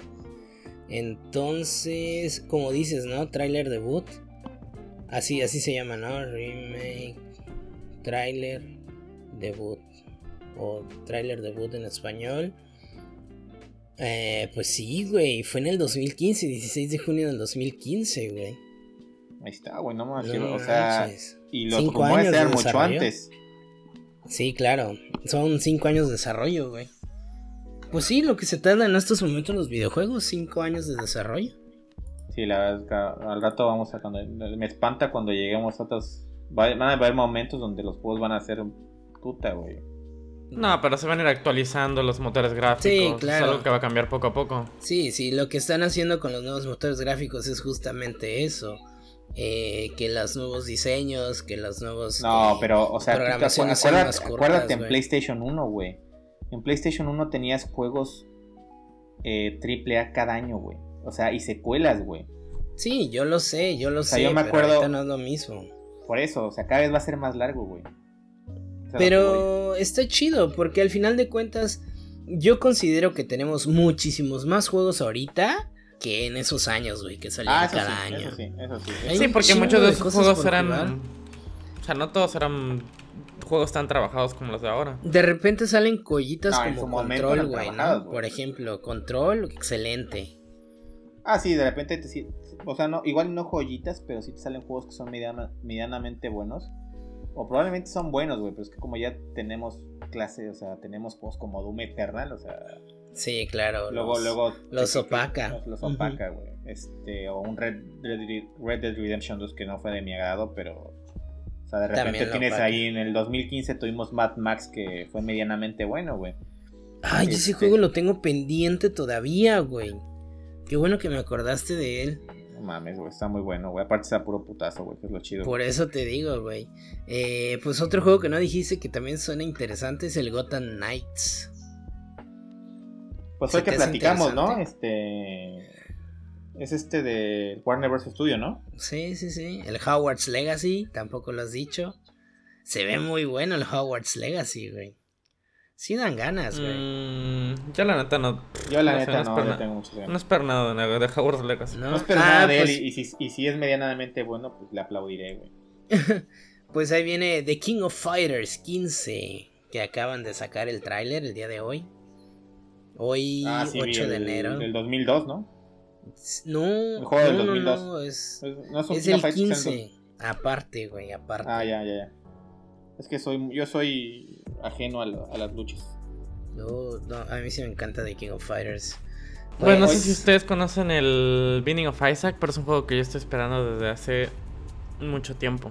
Entonces, como dices, ¿no? Trailer debut. Así, así se llama, ¿no? Remake. Trailer debut. O trailer debut en español. Eh, pues sí, güey. Fue en el 2015, 16 de junio del 2015, güey. Ahí está, güey, no más. No o sea, y los Cinco rumores años de eran mucho antes. Sí, claro. Son 5 años de desarrollo, güey. Pues sí, lo que se tarda en estos momentos los videojuegos, 5 años de desarrollo. Sí, la verdad es que al rato vamos a cuando me espanta cuando lleguemos a otros va- van a haber momentos donde los juegos van a ser puta, güey. No, pero se van a ir actualizando los motores gráficos. Sí, claro. Es algo que va a cambiar poco a poco. Sí, sí, lo que están haciendo con los nuevos motores gráficos es justamente eso. Eh, que los nuevos diseños, que los nuevos... No, eh, pero o sea, te programaciones sean acuérdate, más cortas, acuérdate en. PlayStation 1, güey. En PlayStation 1 tenías juegos eh, triple A cada año, güey. O sea, y secuelas, güey. Sí, yo lo sé, yo lo sea, sé, yo me pero acuerdo- ahorita no es lo mismo. Por eso, o sea, cada vez va a ser más largo, güey. O sea. Pero está chido, porque al final de cuentas, yo considero que tenemos muchísimos más juegos ahorita que en esos años, güey, que salían Ah, eso cada sí, año. eso sí, eso sí. Hay sí, un porque muchos de esos juegos eran. jugar. O sea, no todos eran juegos tan trabajados como los de ahora. De repente salen collitas No, como Control, güey, ¿no? Por ejemplo, Control, excelente. Ah, sí, de repente te sí- o sea, no, igual no joyitas, pero sí te salen juegos que son mediana- medianamente buenos. O probablemente son buenos, güey, pero es que como ya tenemos clase, o sea, tenemos juegos como Doom Eternal, o sea, Sí, claro. luego, los- luego... los opaca. Los, opaca, güey. Este, o un Red, Red, Red Dead Redemption 2 que no fue de mi agrado, pero... O sea, de repente tienes opaca. ahí, en el 2015 tuvimos Mad Max que fue medianamente bueno, güey. Ay, ese Este- juego lo tengo pendiente todavía, güey. Qué bueno que me acordaste de él. No mames, güey, está muy bueno, güey. Aparte está puro putazo, güey, que es lo chido. Por eso te digo, güey. Eh, pues otro juego que no dijiste que también suena interesante es el Gotham Knights. Pues ¿Se hoy que te hace platicamos, ¿no? Este. Es este de Warner Bros. Studio, ¿no? Sí, sí, sí. El Howard's Legacy, tampoco lo has dicho. Se ve muy bueno el Howard's Legacy, güey. Sí dan ganas, güey. Mm, yo la neta no. Yo, la no sé, neta, no no, yo tengo muchas No espero nada de, de Howard's Legacy. ¿No? No espero Ah, nada de él. pues- Y, y si, y si es medianamente bueno, pues le aplaudiré, güey. Pues ahí viene The King of Fighters 15, que acaban de sacar el tráiler el día de hoy. Hoy, Ah, sí, 8 vi de el, enero. Del 2002, ¿no? No, juego no, no, 2002. no, No es un es el Fighters, es el 15. Aparte, güey, aparte. Ah, ya, ya, ya. Es que soy, yo soy ajeno a, a las luchas. No, no, a mí sí me encanta The King of Fighters. Bueno, no sé si ustedes conocen el Binding of Isaac, pero es un juego que yo estoy esperando desde hace mucho tiempo.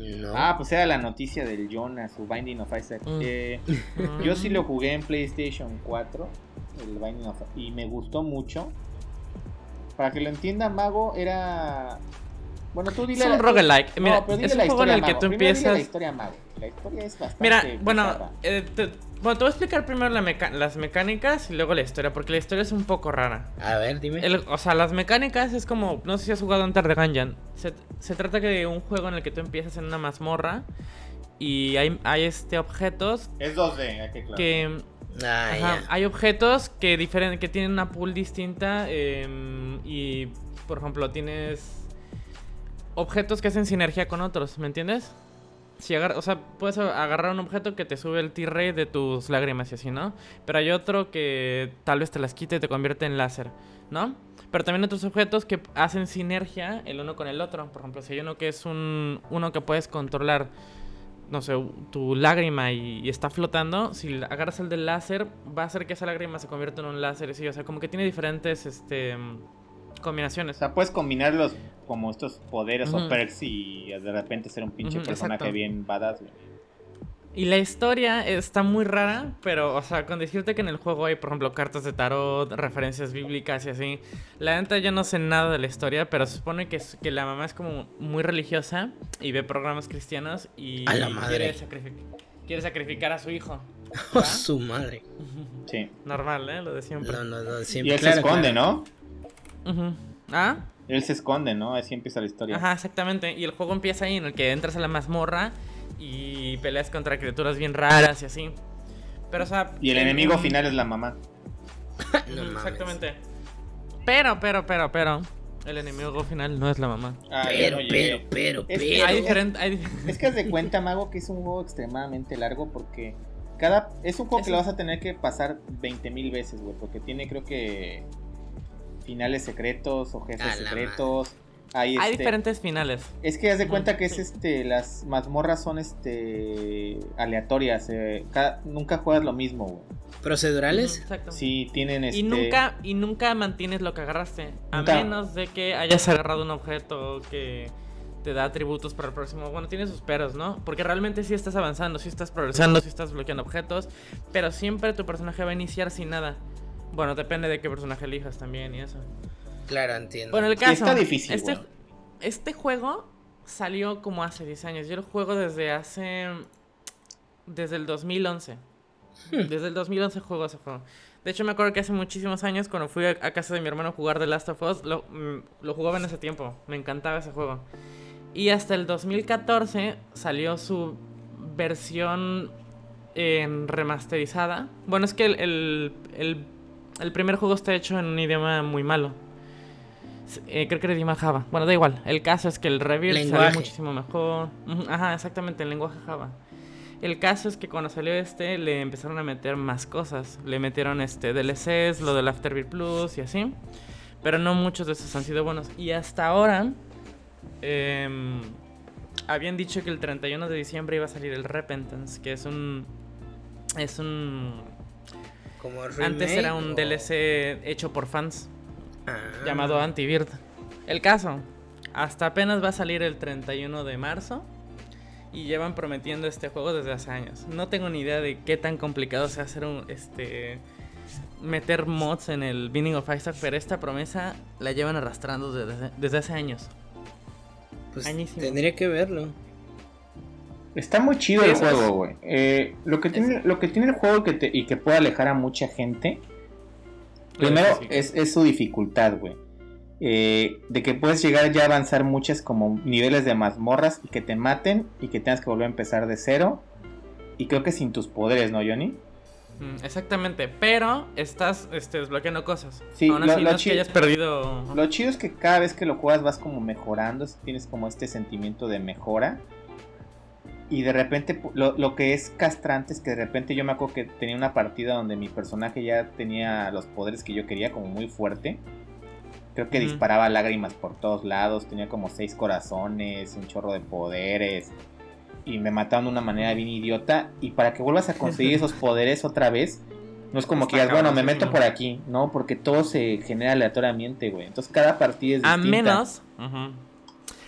No. Ah, pues era la noticia del Jonas, su Binding of Isaac. Mm. Eh, yo sí lo jugué en PlayStation 4, el Binding of y me gustó mucho. Para que lo entienda, Mago era. Bueno, tú dile. Es un roguelike. Mira, es un juego en el que tú empiezas. La historia, Mago. La historia es bastante. Mira, bueno, eh, bueno, te voy a explicar primero las mecánicas y luego la historia, porque la historia es un poco rara. A ver, dime. o sea, las mecánicas es como, no sé si has jugado Enter the Gungeon. Se, trata de un juego en el que tú empiezas en una mazmorra y hay, hay este objetos. Es 2D, qué claro. Que, ah, hay objetos que, que tienen una pool distinta em, y, por ejemplo, tienes objetos que hacen sinergia con otros, ¿me entiendes? Si o sea, puedes agarrar un objeto que te sube el T-Ray de tus lágrimas y así, ¿no? Pero hay otro que tal vez te las quite y te convierte en láser, ¿no? Pero también otros objetos que hacen sinergia el uno con el otro. Por ejemplo, si hay uno que es un uno que puedes controlar, no sé, tu lágrima y, está flotando, si agarras el del láser, va a hacer que esa lágrima se convierta en un láser, sí, o sea, como que tiene diferentes este combinaciones. O sea, puedes combinarlos como estos poderes o perks y de repente ser un pinche personaje bien badass, Y la historia está muy rara, pero, o sea, con decirte que en el juego hay, por ejemplo, cartas de tarot, referencias bíblicas y así. La neta yo no sé nada de la historia, pero se supone que, que la mamá es como muy religiosa y ve programas cristianos y, a la madre. Quiere, sacrificar a su hijo. A su madre. Sí. Normal, ¿eh? Lo de siempre. No, no, no, siempre. Y él se esconde, ¿no? ¿Ah? Él se esconde, ¿no? Así empieza la historia. Ajá, exactamente. Y el juego empieza ahí en el que entras a la mazmorra y peleas contra criaturas bien raras y así. Pero, o sea. Y el enemigo final es la mamá. exactamente. Pero, pero, pero, pero. El enemigo final no es la mamá. Ah, pero, pero, pero, es pero. hay diferente, Es que has de cuenta, Mago, que es un juego extremadamente largo porque cada. Es un juego que lo vas a tener que pasar 20 mil veces, güey. Porque tiene, creo que finales secretos o jefes secretos. Hay, este, diferentes finales. Es que haz de cuenta que es este, las mazmorras son este aleatorias. Eh, nunca juegas lo mismo, ¿Procedurales? Exacto. Sí, tienen este... Y nunca, y nunca mantienes lo que agarraste. A menos de que hayas agarrado un objeto que te da atributos para el próximo. Bueno, tiene sus peros, ¿no? Porque realmente sí estás avanzando, sí estás progresando, sí estás bloqueando objetos. Pero siempre tu personaje va a iniciar sin nada. Bueno, depende de qué personaje elijas también y eso. Claro, entiendo. Bueno, el caso. Está difícil. Este, este juego salió como hace 10 años. Yo lo juego desde hace. Desde el 2011. Hmm. Desde el 2011 juego ese juego. De hecho, me acuerdo que hace muchísimos años, cuando fui a, casa de mi hermano a jugar The Last of Us, lo, mm, lo jugaba en ese tiempo. Me encantaba ese juego. Y hasta el 2014 salió su versión en remasterizada. Bueno, es que el, el el primer juego está hecho en un idioma muy malo. Eh, creo que era idioma Java. Bueno, da igual. El caso es que el Reveal salió muchísimo mejor. Ajá, exactamente, el lenguaje Java. El caso es que cuando salió este le empezaron a meter más cosas. Le metieron este DLCs, lo del Afterbirth Plus y así. Pero no muchos de esos han sido buenos. Y hasta ahora em, habían dicho que el 31 de diciembre iba a salir el Repentance, que es un es un antes era un DLC hecho por fans. Ah. Llamado Antivird. El caso. Hasta apenas va a salir el 31 de marzo. Y llevan prometiendo este juego desde hace años. No tengo ni idea de qué tan complicado sea hacer un. Este. Meter mods en el Binding of Isaac. Pero esta promesa la llevan arrastrando desde, hace años. Pues tendría que verlo. Está muy chido el juego, güey. Eh, lo, que tiene, lo que tiene el juego que y que puede alejar a mucha gente, primero es, su dificultad, güey. Eh, de que puedes llegar ya a avanzar muchas como niveles de mazmorras y que te maten y que tengas que volver a empezar de cero. Y creo que sin tus poderes, ¿no, Johnny? Mm, exactamente, pero estás este, desbloqueando cosas. Sí, lo, no que hayas perdido. Lo chido es que cada vez que lo juegas vas como mejorando, tienes como este sentimiento de mejora. Y de repente, lo, que es castrante es que de repente yo me acuerdo que tenía una partida donde mi personaje ya tenía los poderes que yo quería, como muy fuerte. Creo que disparaba lágrimas por todos lados, tenía como seis corazones, un chorro de poderes. y me mataron de una manera bien idiota. Y para que vuelvas a conseguir esos poderes otra vez, no es como que digas, bueno, me meto por aquí, no, porque todo se genera aleatoriamente, güey. Entonces cada partida es distinta. A menos.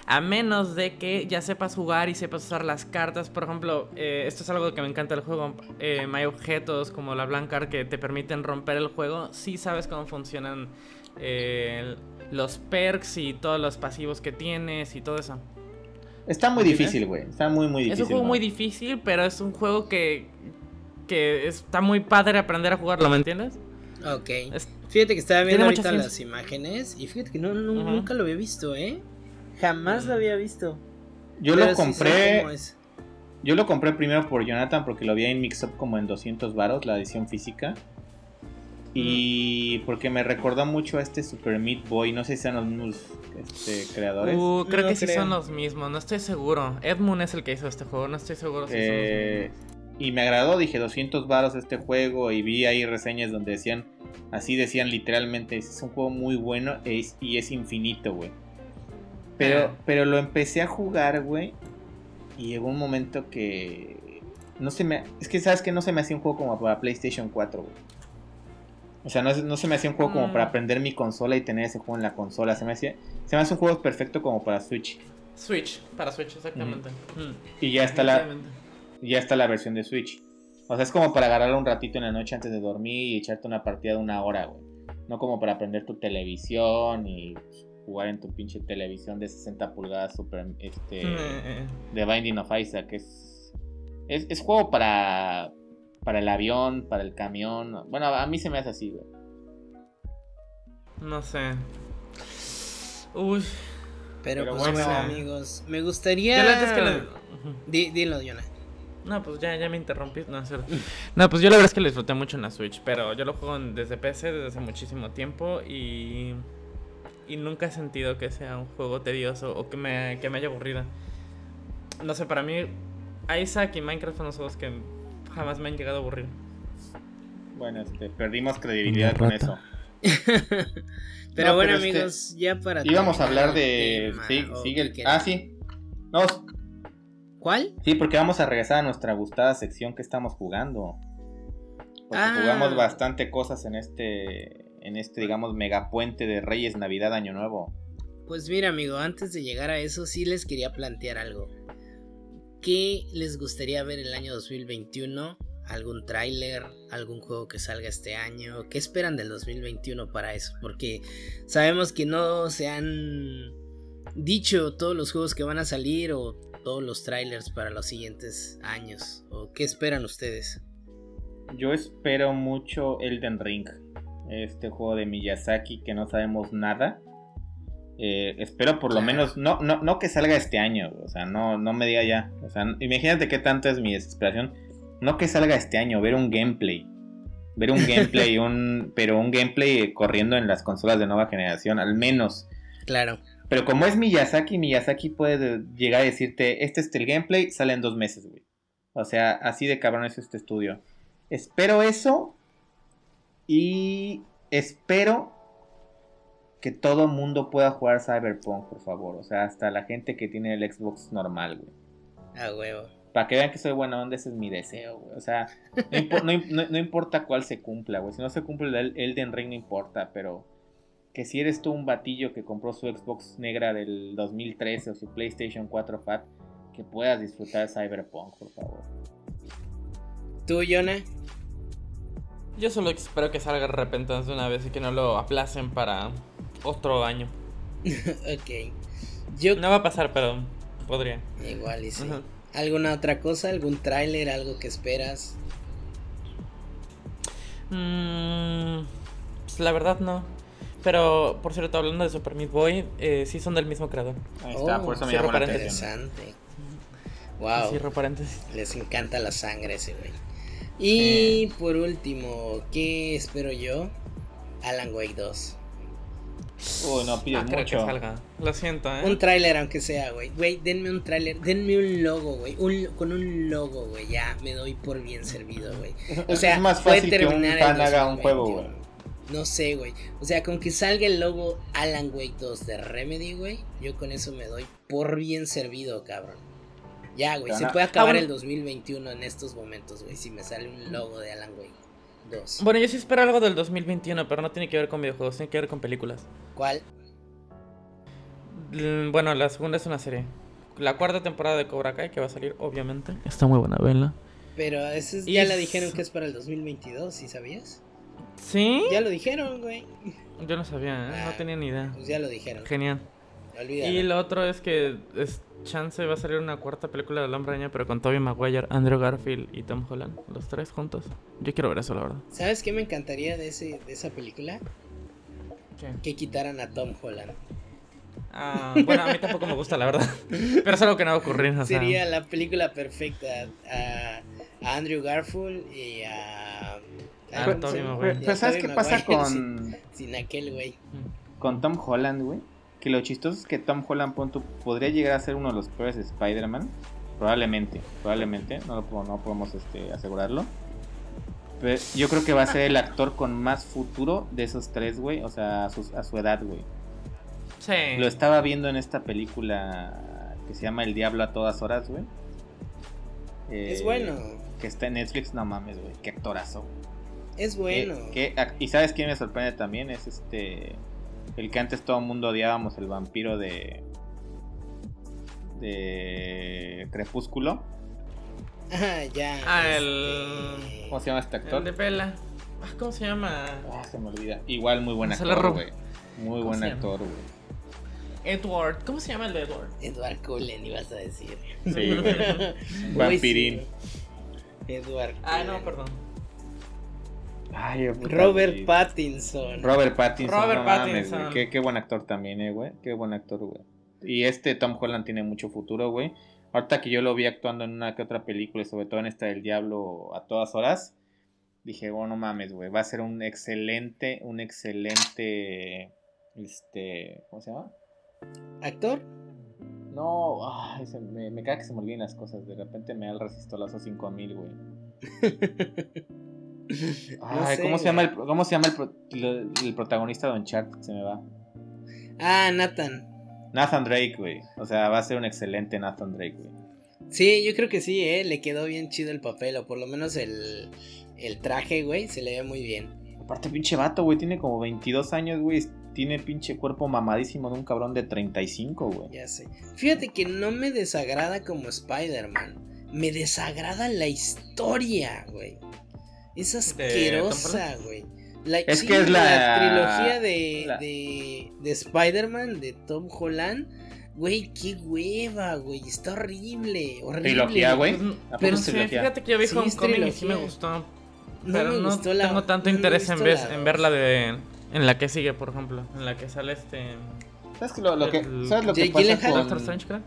A menos de que ya sepas jugar y sepas usar las cartas. Por ejemplo, eh, esto es algo que me encanta del juego. Eh, hay objetos como la Blancar que te permiten romper el juego. Si sabes cómo funcionan eh, los perks y todos los pasivos que tienes y todo eso. Está muy difícil, güey. Está muy, muy difícil. Es un juego muy difícil, pero es un juego que, que está muy padre aprender a jugarlo, ¿me entiendes? Ok. fíjate que estaba viendo ahorita las imágenes y fíjate que no, nunca lo había visto, ¿eh? Jamás lo había visto. Yo lo compré. yo lo compré primero por Jonathan porque lo vi en Mixup como en 200 varos, la edición física. Y porque me recordó mucho a este Super Meat Boy. No sé si sean los mismos este, creadores. Uh, creo que sí son los mismos, no estoy seguro. Edmund es el que hizo este juego, no estoy seguro si eh, Y me agradó, dije 200 varos este juego. Y vi ahí reseñas donde decían, así decían literalmente: es un juego muy bueno y es infinito, güey. Pero, ah. pero lo empecé a jugar, güey. Y llegó un momento que. No se me. Es que sabes que no se me hacía un juego como para PlayStation 4, güey. O sea, no, se me hacía un juego como para mm. aprender mi consola y tener ese juego en la consola. Se me hacía, se me hace un juego perfecto como para Switch. Switch, para Switch, exactamente. Y ya está la ya está la versión de Switch. O sea, es como para agarrar un ratito en la noche antes de dormir y echarte una partida de una hora, güey. No como para aprender tu televisión y jugar en tu pinche televisión de 60 pulgadas super este de Binding of Isaac es, es es juego para para el avión, para el camión. Bueno, a mí se me hace así, güey. No sé. Uy. Pero, pues bueno, amigos, me gustaría. dilo, Jonah. No, pues ya, ya me interrumpí. No, no, pues yo la verdad es que lo disfruté mucho en la Switch, pero yo lo juego desde PC desde hace muchísimo tiempo y. Y nunca he sentido que sea un juego tedioso o que me, que me haya aburrido. No sé, para mí, Isaac y Minecraft son los juegos que jamás me han llegado a aburrir. Bueno, este, perdimos credibilidad con eso. pero bueno, amigos, ya para. Íbamos a hablar de. sí, sigue el. Ah, sí. No. ¿Cuál? Sí, porque vamos a regresar a nuestra gustada sección que estamos jugando. Porque ah. jugamos bastante cosas en este. En este, digamos, megapuente de Reyes, Navidad, Año Nuevo. Pues mira, amigo, antes de llegar a eso, sí les quería plantear algo. ¿Qué les gustaría ver el año 2021? ¿Algún tráiler? ¿Algún juego que salga este año? ¿Qué esperan del 2021 para eso? Porque sabemos que no se han dicho todos los juegos que van a salir o todos los trailers para los siguientes años. ¿O qué esperan ustedes? Yo espero mucho Elden Ring. Este juego de Miyazaki que no sabemos nada eh, espero por lo menos, no, no, no que salga este año, o sea, no, no me diga ya. O sea, imagínate qué tanto es mi desesperación. No que salga este año, ver un gameplay. Ver un gameplay, un, pero un gameplay corriendo en las consolas de nueva generación, al menos. Claro. Pero como es Miyazaki, Miyazaki puede llegar a decirte, este es el gameplay, sale en dos meses, güey. O sea, así de cabrón es este estudio. Espero eso. Y espero que todo mundo pueda jugar Cyberpunk, por favor. O sea, hasta la gente que tiene el Xbox normal, güey. Ah, huevo. Para que vean que soy buena onda, ese es mi deseo, güey. O sea, no, importa cuál se cumpla, güey. Si no se cumple el Elden Ring, no importa, pero que si eres tú un batillo que compró su Xbox negra del 2013 o su PlayStation 4 Fat, que puedas disfrutar Cyberpunk, por favor. ¿Tú, Yona? Yo solo espero que salga de repente de una vez y que no lo aplacen para otro año. ok. Yo... No va a pasar, pero podría. Igual y sí. ¿Alguna otra cosa? ¿Algún tráiler? ¿Algo que esperas? Mm, pues la verdad no. Pero, por cierto, hablando de Super Meat Boy, eh, sí son del mismo creador. Ahí está, por eso me la Interesante. Wow. Les encanta la sangre ese güey. Y por último, ¿qué espero yo? Alan Wake 2. Uy, no pides ah, mucho. Lo siento, ¿eh? Un tráiler, aunque sea, güey. Güey, denme un tráiler, denme un logo, güey. con un logo, güey. Ya me doy por bien servido, güey. O sea, es más fácil que un fan haga un juego, güey. No sé, güey. O sea, con que salga el logo Alan Wake 2 de Remedy, güey. Yo con eso me doy por bien servido, cabrón. Ya, güey, se puede acabar Ah, bueno. el 2021 en estos momentos, güey, si me sale un logo de Alan Wake 2. Bueno, yo sí espero algo del 2021, pero no tiene que ver con videojuegos, tiene que ver con películas. ¿Cuál? L- Bueno, la segunda es una serie. La cuarta temporada de Cobra Kai que va a salir, obviamente. Está muy buena, venla. Pero ese es- Y ya es- la dijeron que es para el 2022, ¿sí sabías? ¿Sí? Ya lo dijeron, güey. Yo no sabía, ¿eh? no Ah. tenía ni idea. Pues ya lo dijeron. Genial. Olvídalo. Y lo otro es que es chance va a salir una cuarta película del Hombre Araña, pero con Tobey Maguire, Andrew Garfield y Tom Holland, los tres juntos. Yo quiero ver eso, la verdad. ¿Sabes qué me encantaría de, ese, de esa película? ¿Qué? Que quitaran a Tom Holland. Ah, bueno, a mí tampoco me gusta, la verdad. Pero es algo que no va a ocurrir. O sea, Sería la película perfecta a, a Andrew Garfield y a... Ah, ¿cómo Tobey se llama? Maguire. A Pero ¿sabes qué pasa con, Sin, sin aquel güey. con Tom Holland, güey? Que lo chistoso es que Tom Holland punto, podría llegar a ser uno de los peores Spider-Man. Probablemente, probablemente. No, lo, no podemos este, asegurarlo. Pero yo creo que va a ser el actor con más futuro de esos tres, güey. O sea, a su, a su edad, güey. Sí. Lo estaba viendo en esta película que se llama El Diablo a todas horas, güey. Eh, Es bueno. Que está en Netflix, no mames, güey. Qué actorazo. Es bueno. Que y sabes quién me sorprende también es este el que antes todo el mundo odiábamos el vampiro de de Crepúsculo Ah, ya. Ah, este, el- cómo se llama este El actor de Pela. Ah, ¿Cómo se llama? Ah, se me olvida igual muy buen Se la actor robo. güey muy ¿Cómo buen actor güey Edward. ¿Cómo se llama el de Edward? Edward Cullen ibas a decir. sí Vampirín. sí. Edward Ah, no, perdón. Ay, Robert. Pattinson. Robert Pattinson Robert no mames, Pattinson. güey. qué, qué buen actor también eh güey qué buen actor güey y este Tom Holland tiene mucho futuro güey ahorita que yo lo vi actuando en una que otra película y sobre todo en esta del Diablo a todas horas dije bueno no mames güey va a ser un excelente un excelente este cómo se llama ¿Actor? no ay, se me, me cae que se me olviden las cosas de repente me da el resistolazo 5000 güey Ay, sé, ¿cómo, se llama el. ¿Cómo se llama el, pro- el- el protagonista de Uncharted? Se me va. Ah, Nathan. Nathan Drake, güey. O sea, va a ser un excelente Nathan Drake, güey. Sí, yo creo que sí, ¿eh? Le quedó bien chido el papel, o por lo menos el, el traje, güey, se le ve muy bien. Aparte, pinche vato, güey. Tiene como 22 años, güey. Tiene pinche cuerpo mamadísimo de un cabrón de 35, güey. Ya sé. Fíjate que no me desagrada como Spider-Man. Me desagrada la historia, güey. Es asquerosa, güey. La- Es sí, que es la- trilogía de, la- de, de Spider-Man, de Tom Holland. Güey, qué hueva, güey. Está horrible. horrible. Trilogía, güey. Pues, ¿A poco pero es sí, trilogía? fíjate que yo vi Sí, Homecoming y sí me gustó. No pero me no gustó la- tengo tanto no interés en, la en dos. ver la de. En la que sigue, por ejemplo. En la que sale este. ¿Sabes, que lo, lo que, ¿sabes lo que pasa Gyllenhaal. Doctor con... Strange, creo.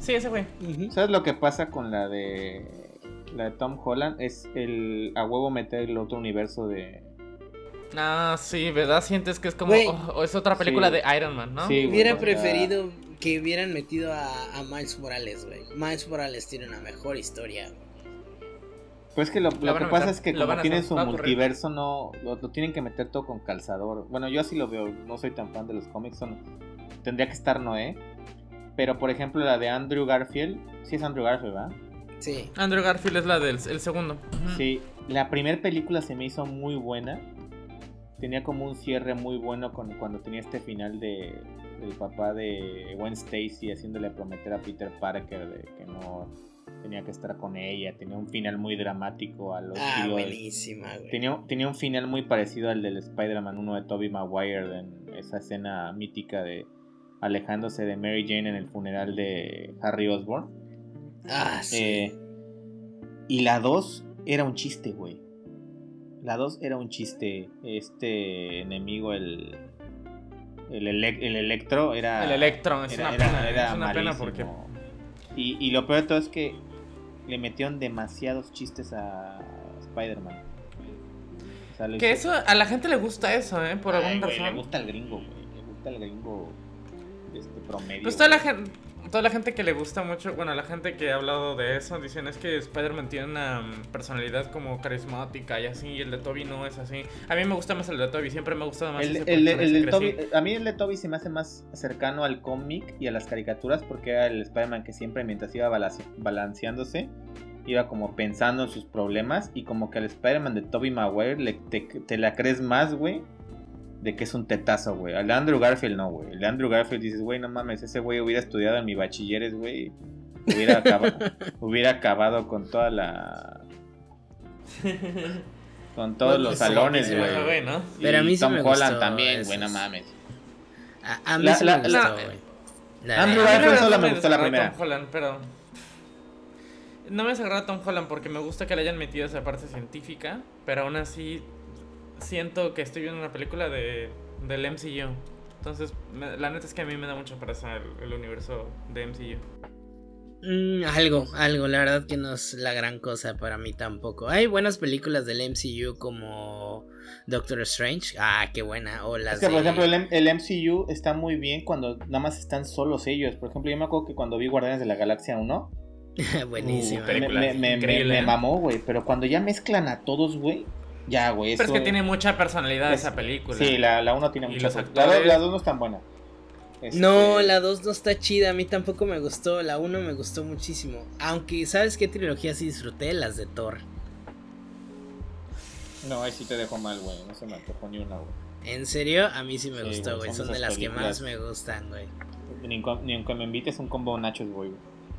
Sí, ese güey. ¿Sabes lo que pasa con la de... La de Tom Holland? Es el... A huevo meter el otro universo de... Ah, sí, ¿verdad? Sientes que es como. Oh, oh, es otra película Sí. de Iron Man, ¿no? Sí, güey, Hubiera preferido que hubieran metido a, a Miles Morales, güey. Miles Morales tiene una mejor historia. güey. Pues que lo, Lo que pasa es que lo como tienen su multiverso, no lo, lo tienen que meter todo con calzador. Bueno, yo así lo veo, no soy tan fan de los cómics, son, tendría que estar Noé. Pero por ejemplo la de Andrew Garfield, sí es Andrew Garfield, ¿verdad? Sí. Andrew Garfield es la del el segundo. Sí, la primera película se me hizo muy buena. Tenía como un cierre muy bueno con, cuando tenía este final de del papá de Gwen Stacy haciéndole prometer a Peter Parker de que no tenía que estar con ella. Tenía un final muy dramático a los Ah, buenísima, güey. Tenía, tenía un final muy parecido al del Spider-Man 1 de Tobey Maguire en esa escena mítica de alejándose de Mary Jane en el funeral de Harry Osborn. Ah, sí. Eh, y la 2 era un chiste, güey. La 2 era un chiste. Este enemigo, el. El, ele- el Electro, era. El Electro, es era- una era- pena. era es una pena porque. Y, y lo peor de todo es que le metieron demasiados chistes a Spider-Man. O sea, lo Que hizo- eso, a la gente le gusta eso, ¿eh? Por Ay, alguna güey, razón. Le gusta el gringo, güey. Le gusta el gringo. Este promedio. Pues toda la gente. Toda la gente que le gusta mucho, bueno, la gente que ha hablado de eso, dicen es que Spider-Man tiene una personalidad como carismática y así, y el de Toby no es así. A mí me gusta más el de Toby, siempre me ha gustado más El, ese el, personaje el de que Toby, a mí el de Toby se me hace más cercano al cómic y a las caricaturas porque era el Spider-Man que siempre mientras iba balance- balanceándose iba como pensando en sus problemas y como que al Spider-Man de Toby Maguire le, te, te la crees más, güey, de que es un tetazo, güey. Al de Andrew Garfield no, güey. El de Andrew Garfield dices, güey, no mames, ese güey hubiera estudiado en mi bachilleres, güey. Hubiera, acaba- hubiera acabado con toda la... Con todos Bueno, los salones, güey. Ajá, güey, ¿no? Pero a Y mí sí Tom me Holland gustó también, güey, no mames. A, a mí La- sí la- me la- gustó, güey. Andrew Garfield la solo me gustó la primera. Tom Holland, pero no me desagrada Tom Holland porque me gusta que le hayan metido esa parte científica, pero aún así siento que estoy viendo una película de del MCU. Entonces, me- la neta es que a mí me da mucha pereza el, el universo de MCU. Mm, algo, algo, la verdad que no es la gran cosa para mí tampoco. Hay buenas películas del MCU como Doctor Strange. Ah, qué buena. O las Es que, por ejemplo, el, MCU está muy bien cuando nada más están solos ellos. Por ejemplo, yo me acuerdo que cuando vi Guardianes de la Galaxia 1, Buenísima. Uh, me, me- me- mamó, güey. Pero cuando ya mezclan a todos, güey, ya, güey. Pero es que tiene mucha personalidad es- esa película. Sí, la, la 1 tiene mucha. los La actores- 2 la dos no es tan buena. Este, No, la 2 no está chida, a mí tampoco me gustó, la 1 me gustó muchísimo. Aunque, ¿sabes qué trilogía sí disfruté? Las de Thor. No, ahí sí te dejo mal, güey. No se me antojó ni una, güey. En serio, a mí sí me Sí, gustó, güey, son Son de las que más me gustan, güey. Ni, ni aunque me invites un combo nachos, güey.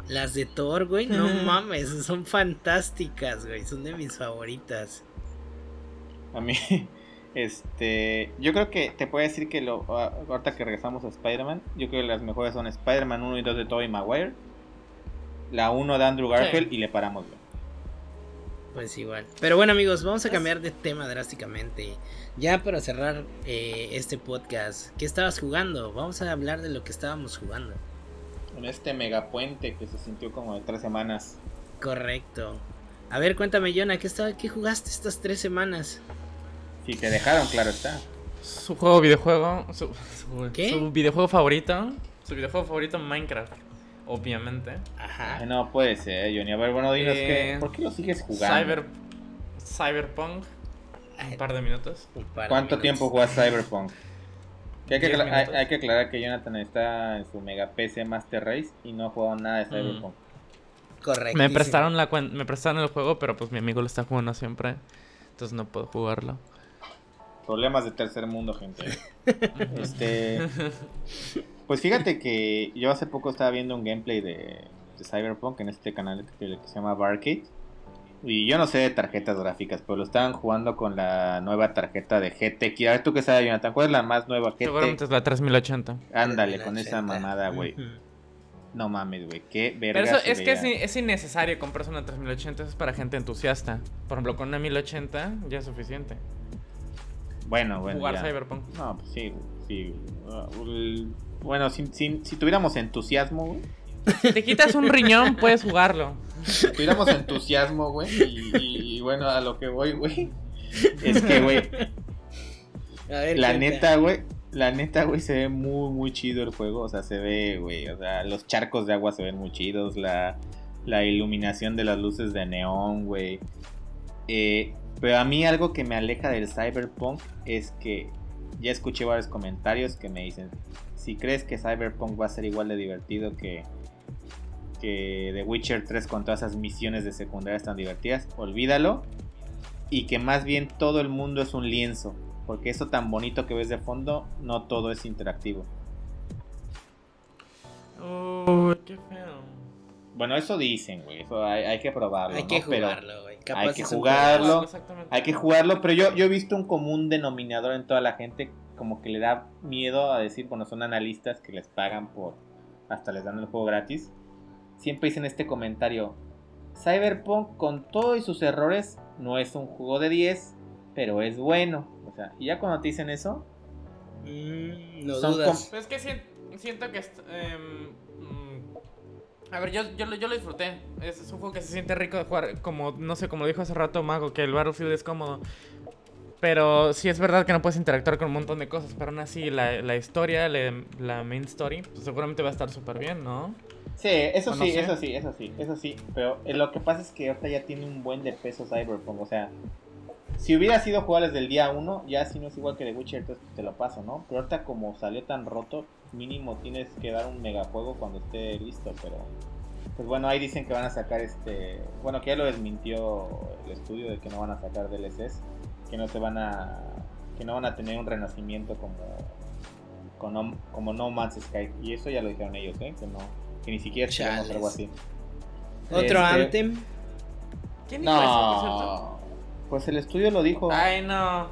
Las de Thor, güey, no mames, son fantásticas, güey. Son de mis favoritas. A mí, este, yo creo que te puedo decir que lo, a- ahorita que regresamos a Spider-Man, yo creo que las mejores son Spider-Man 1 y 2 de Tobey Maguire, la 1 de Andrew Garfield Sí. y le paramos, güey. Pues igual. Pero bueno, amigos, vamos a cambiar de tema drásticamente. Ya para cerrar eh, este podcast, ¿qué estabas jugando? Vamos a hablar de lo que estábamos jugando. En este megapuente que se sintió como de tres semanas. Correcto. A ver, cuéntame, Jonah, ¿qué, estaba, ¿qué jugaste estas tres semanas? Si te dejaron, claro está. Su juego videojuego, su, su- ¿Qué? su videojuego favorito, su videojuego favorito Minecraft, obviamente. Ajá. Ay, no puede ser, Johnny. A ver, bueno, dinos Eh, que, ¿por qué lo sigues jugando? Cyber, Cyberpunk, un par de minutos. Un par de ¿Cuánto minutos. tiempo juegas Cyberpunk? Que hay, que hay, que aclarar que Jonathan está en su mega PC Master Race y no ha jugado nada de Mm. Cyberpunk. Correcto. Me prestaron la me prestaron el juego, pero pues mi amigo lo está jugando siempre, entonces no puedo jugarlo. Problemas de tercer mundo, gente. este. Pues fíjate que yo hace poco estaba viendo un gameplay de, de Cyberpunk en este canal que, que se llama Barcade. Y yo no sé de tarjetas gráficas, pero lo estaban jugando con la nueva tarjeta de GT. A ver, tú qué sabes, Jonathan, ¿cuál es la más nueva Seguramente GT? es la 3080. Ándale, con esa 80. mamada, güey. No mames, güey, qué verga Pero eso se es que es, es innecesario comprarse una 3080, eso es para gente entusiasta. Por ejemplo, con una 1080 ya es suficiente. Bueno, bueno. jugar ya. Cyberpunk. No, pues sí, sí. El- bueno, si, si, si tuviéramos entusiasmo, güey. Si te quitas un riñón, puedes jugarlo. Si tuviéramos entusiasmo, güey. Y, y- y bueno, a lo que voy, güey. Es que, güey, la neta, güey. La neta, güey, se ve muy, muy chido el juego. O sea, se ve, güey. O sea, los charcos de agua se ven muy chidos. La, la iluminación de las luces de neón, güey. Eh, pero a mí algo que me aleja del cyberpunk es que ya escuché varios comentarios que me dicen, si crees que cyberpunk va a ser igual de divertido que, que The Witcher 3 con todas esas misiones de secundarias tan divertidas, olvídalo. Y que más bien todo el mundo es un lienzo. Porque eso tan bonito que ves de fondo, no todo es interactivo. Uy, qué feo. Bueno, eso dicen, güey. Eso hay, hay que probarlo. Hay que ¿no? Pero- jugarlo, güey. Capaz hay que jugarlo. Hay que jugarlo, pero yo, yo he visto un común denominador en toda la gente, como que le da miedo a decir, bueno, son analistas que les pagan por, hasta les dan el juego gratis. Siempre dicen este comentario, Cyberpunk con todos y sus errores no es un juego de 10, pero es bueno. O sea, y ya cuando te dicen eso, Mm, no Son dudas. Pues es que sien- siento que... em, a ver, yo, yo, lo- yo lo disfruté. Es, un juego que se siente rico de jugar. Como, no sé, como dijo hace rato Mago, que el Battlefield es cómodo. Pero sí es verdad que no puedes interactuar con un montón de cosas. Pero aún así, la, la historia, la, la main story, pues seguramente va a estar súper bien, ¿no? Sí, eso sí, eso sí, eso sí, eso sí. Pero eh, lo que pasa es que ahorita ya tiene un buen de peso Cyberpunk. O sea, si hubiera sido jugar desde el día 1, ya si no es igual que The Witcher, entonces te lo paso, ¿no? Pero ahorita como salió tan roto, mínimo tienes que dar un megajuego cuando esté listo, pero... Pues bueno, ahí dicen que van a sacar este... Bueno, que ya lo desmintió el estudio de que no van a sacar DLCs, que no se van a... que no van a tener un renacimiento como... Como, como No Man's Sky. Y eso ya lo dijeron ellos, ¿eh? Que no que ni siquiera esperamos algo así. ¿Otro este, Anthem? ¿Quién dijo eso, Pues el estudio lo dijo. Ay, no.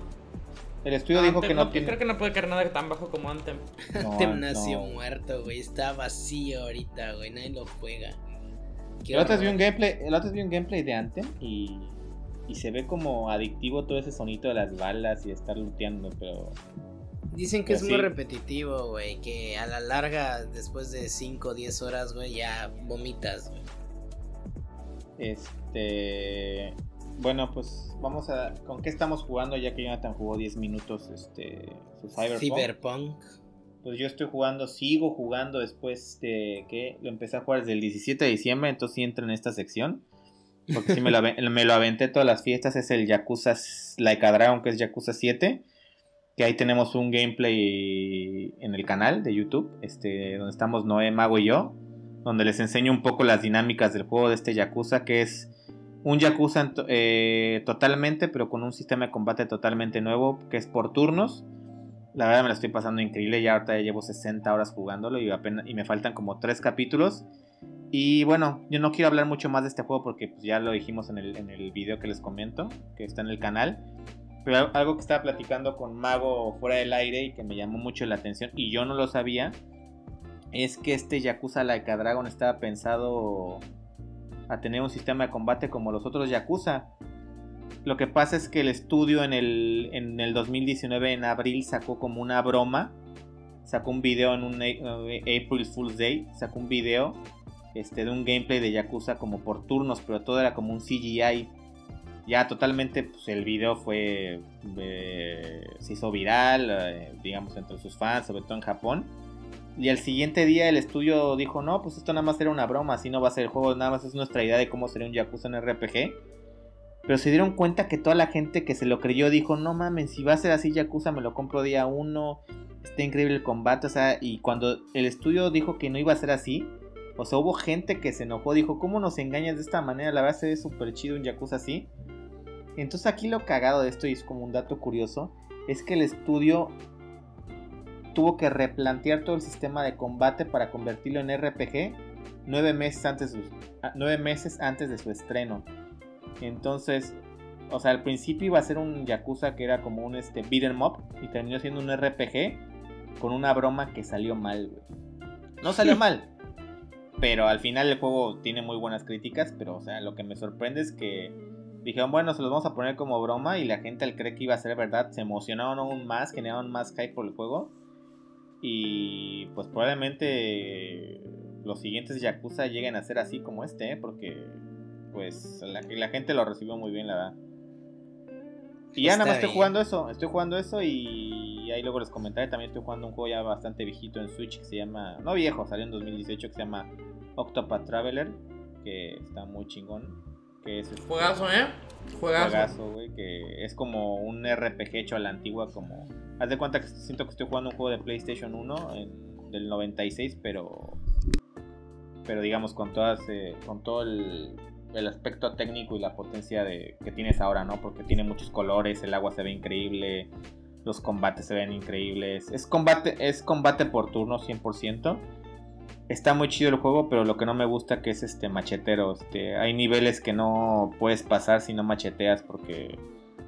El estudio dijo que no, tiene. Creo que no puede caer nada tan bajo como Anthem. Anthem nació muerto, güey. Está vacío ahorita, güey. Nadie lo juega. el otro, vi un gameplay, el otro vi un gameplay de Anthem y, y se ve como adictivo todo ese sonito de las balas y estar looteando, pero Dicen que es muy repetitivo, güey, que a la larga, después de 5 o 10 horas, güey, ya vomitas, güey. Este... Bueno, pues vamos a... ¿Con qué estamos jugando ya que Jonathan jugó 10 minutos este, su Cyberpunk? Cyberpunk. Pues yo estoy jugando, sigo jugando después de que lo empecé a jugar desde el 17 de diciembre, entonces sí entra en esta sección. Porque sí me lo, me lo aventé todas las fiestas, es el Yakuza Like a Dragon, que es Yakuza 7 que ahí tenemos un gameplay en el canal de YouTube, este, donde estamos Noé, Mago y yo, donde les enseño un poco las dinámicas del juego de este Yakuza, que es un Yakuza eh, totalmente, pero con un sistema de combate totalmente nuevo, que es por turnos. La verdad me la estoy pasando increíble, ya ahorita ya llevo 60 horas jugándolo y, apenas, y me faltan como 3 capítulos. Y bueno, yo no quiero hablar mucho más de este juego porque pues, ya lo dijimos en el, en el video que les comento, que está en el canal. Pero algo que estaba platicando con Mago fuera del aire y que me llamó mucho la atención y yo no lo sabía es que este Yakuza Laika Dragon estaba pensado a tener un sistema de combate como los otros Yakuza. Lo que pasa es que el estudio en el, en el 2019, en abril, sacó como una broma. Sacó un video en un eh, April Fool's Day. Sacó un video este, de un gameplay de Yakuza como por turnos, pero todo era como un CGI ya totalmente pues, el video fue eh, se hizo viral digamos entre sus fans sobre todo en Japón y al siguiente día el estudio dijo no pues esto nada más era una broma así no va a ser el juego nada más es nuestra idea de cómo sería un Yakuza en RPG pero se dieron cuenta que toda la gente que se lo creyó dijo no mames si va a ser así Yakuza me lo compro día uno está increíble el combate o sea y cuando el estudio dijo que no iba a ser así o sea, hubo gente que se enojó, dijo, ¿cómo nos engañas de esta manera? La verdad se ve súper chido un Yakuza así. Entonces aquí lo cagado de esto, y es como un dato curioso, es que el estudio tuvo que replantear todo el sistema de combate para convertirlo en RPG nueve meses antes de su, ah, nueve meses antes de su estreno. Entonces, o sea, al principio iba a ser un Yakuza que era como un este, beat em up y terminó siendo un RPG con una broma que salió mal, No salió mal, pero al final el juego tiene muy buenas críticas, pero o sea, lo que me sorprende es que dijeron, bueno, se los vamos a poner como broma y la gente al creer que iba a ser verdad se emocionaron aún más, generaron más hype por el juego. Y pues probablemente los siguientes Yakuza lleguen a ser así como este, ¿eh? porque pues la, la, gente lo recibió muy bien, la verdad. Y ya nada más estoy jugando eso, estoy jugando eso y ahí luego les comentaré, también estoy jugando un juego ya bastante viejito en Switch que se llama, no viejo, salió en 2018 que se llama Octopath Traveler, que está muy chingón que es... Este Juegazo, ¿eh? Juegazo. Juegazo, güey, que es como un RPG hecho a la antigua, como... Haz de cuenta que siento que estoy jugando un juego de PlayStation 1 del 96, pero... Pero digamos con todas... Eh, con todo el, el aspecto técnico y la potencia de, que tienes ahora, ¿no? Porque tiene muchos colores, el agua se ve increíble, los combates se ven increíbles. Es combate, es combate por turno 100%. Está muy chido el juego, pero lo que no me gusta que es este machetero. Este, hay niveles que no puedes pasar si no macheteas porque,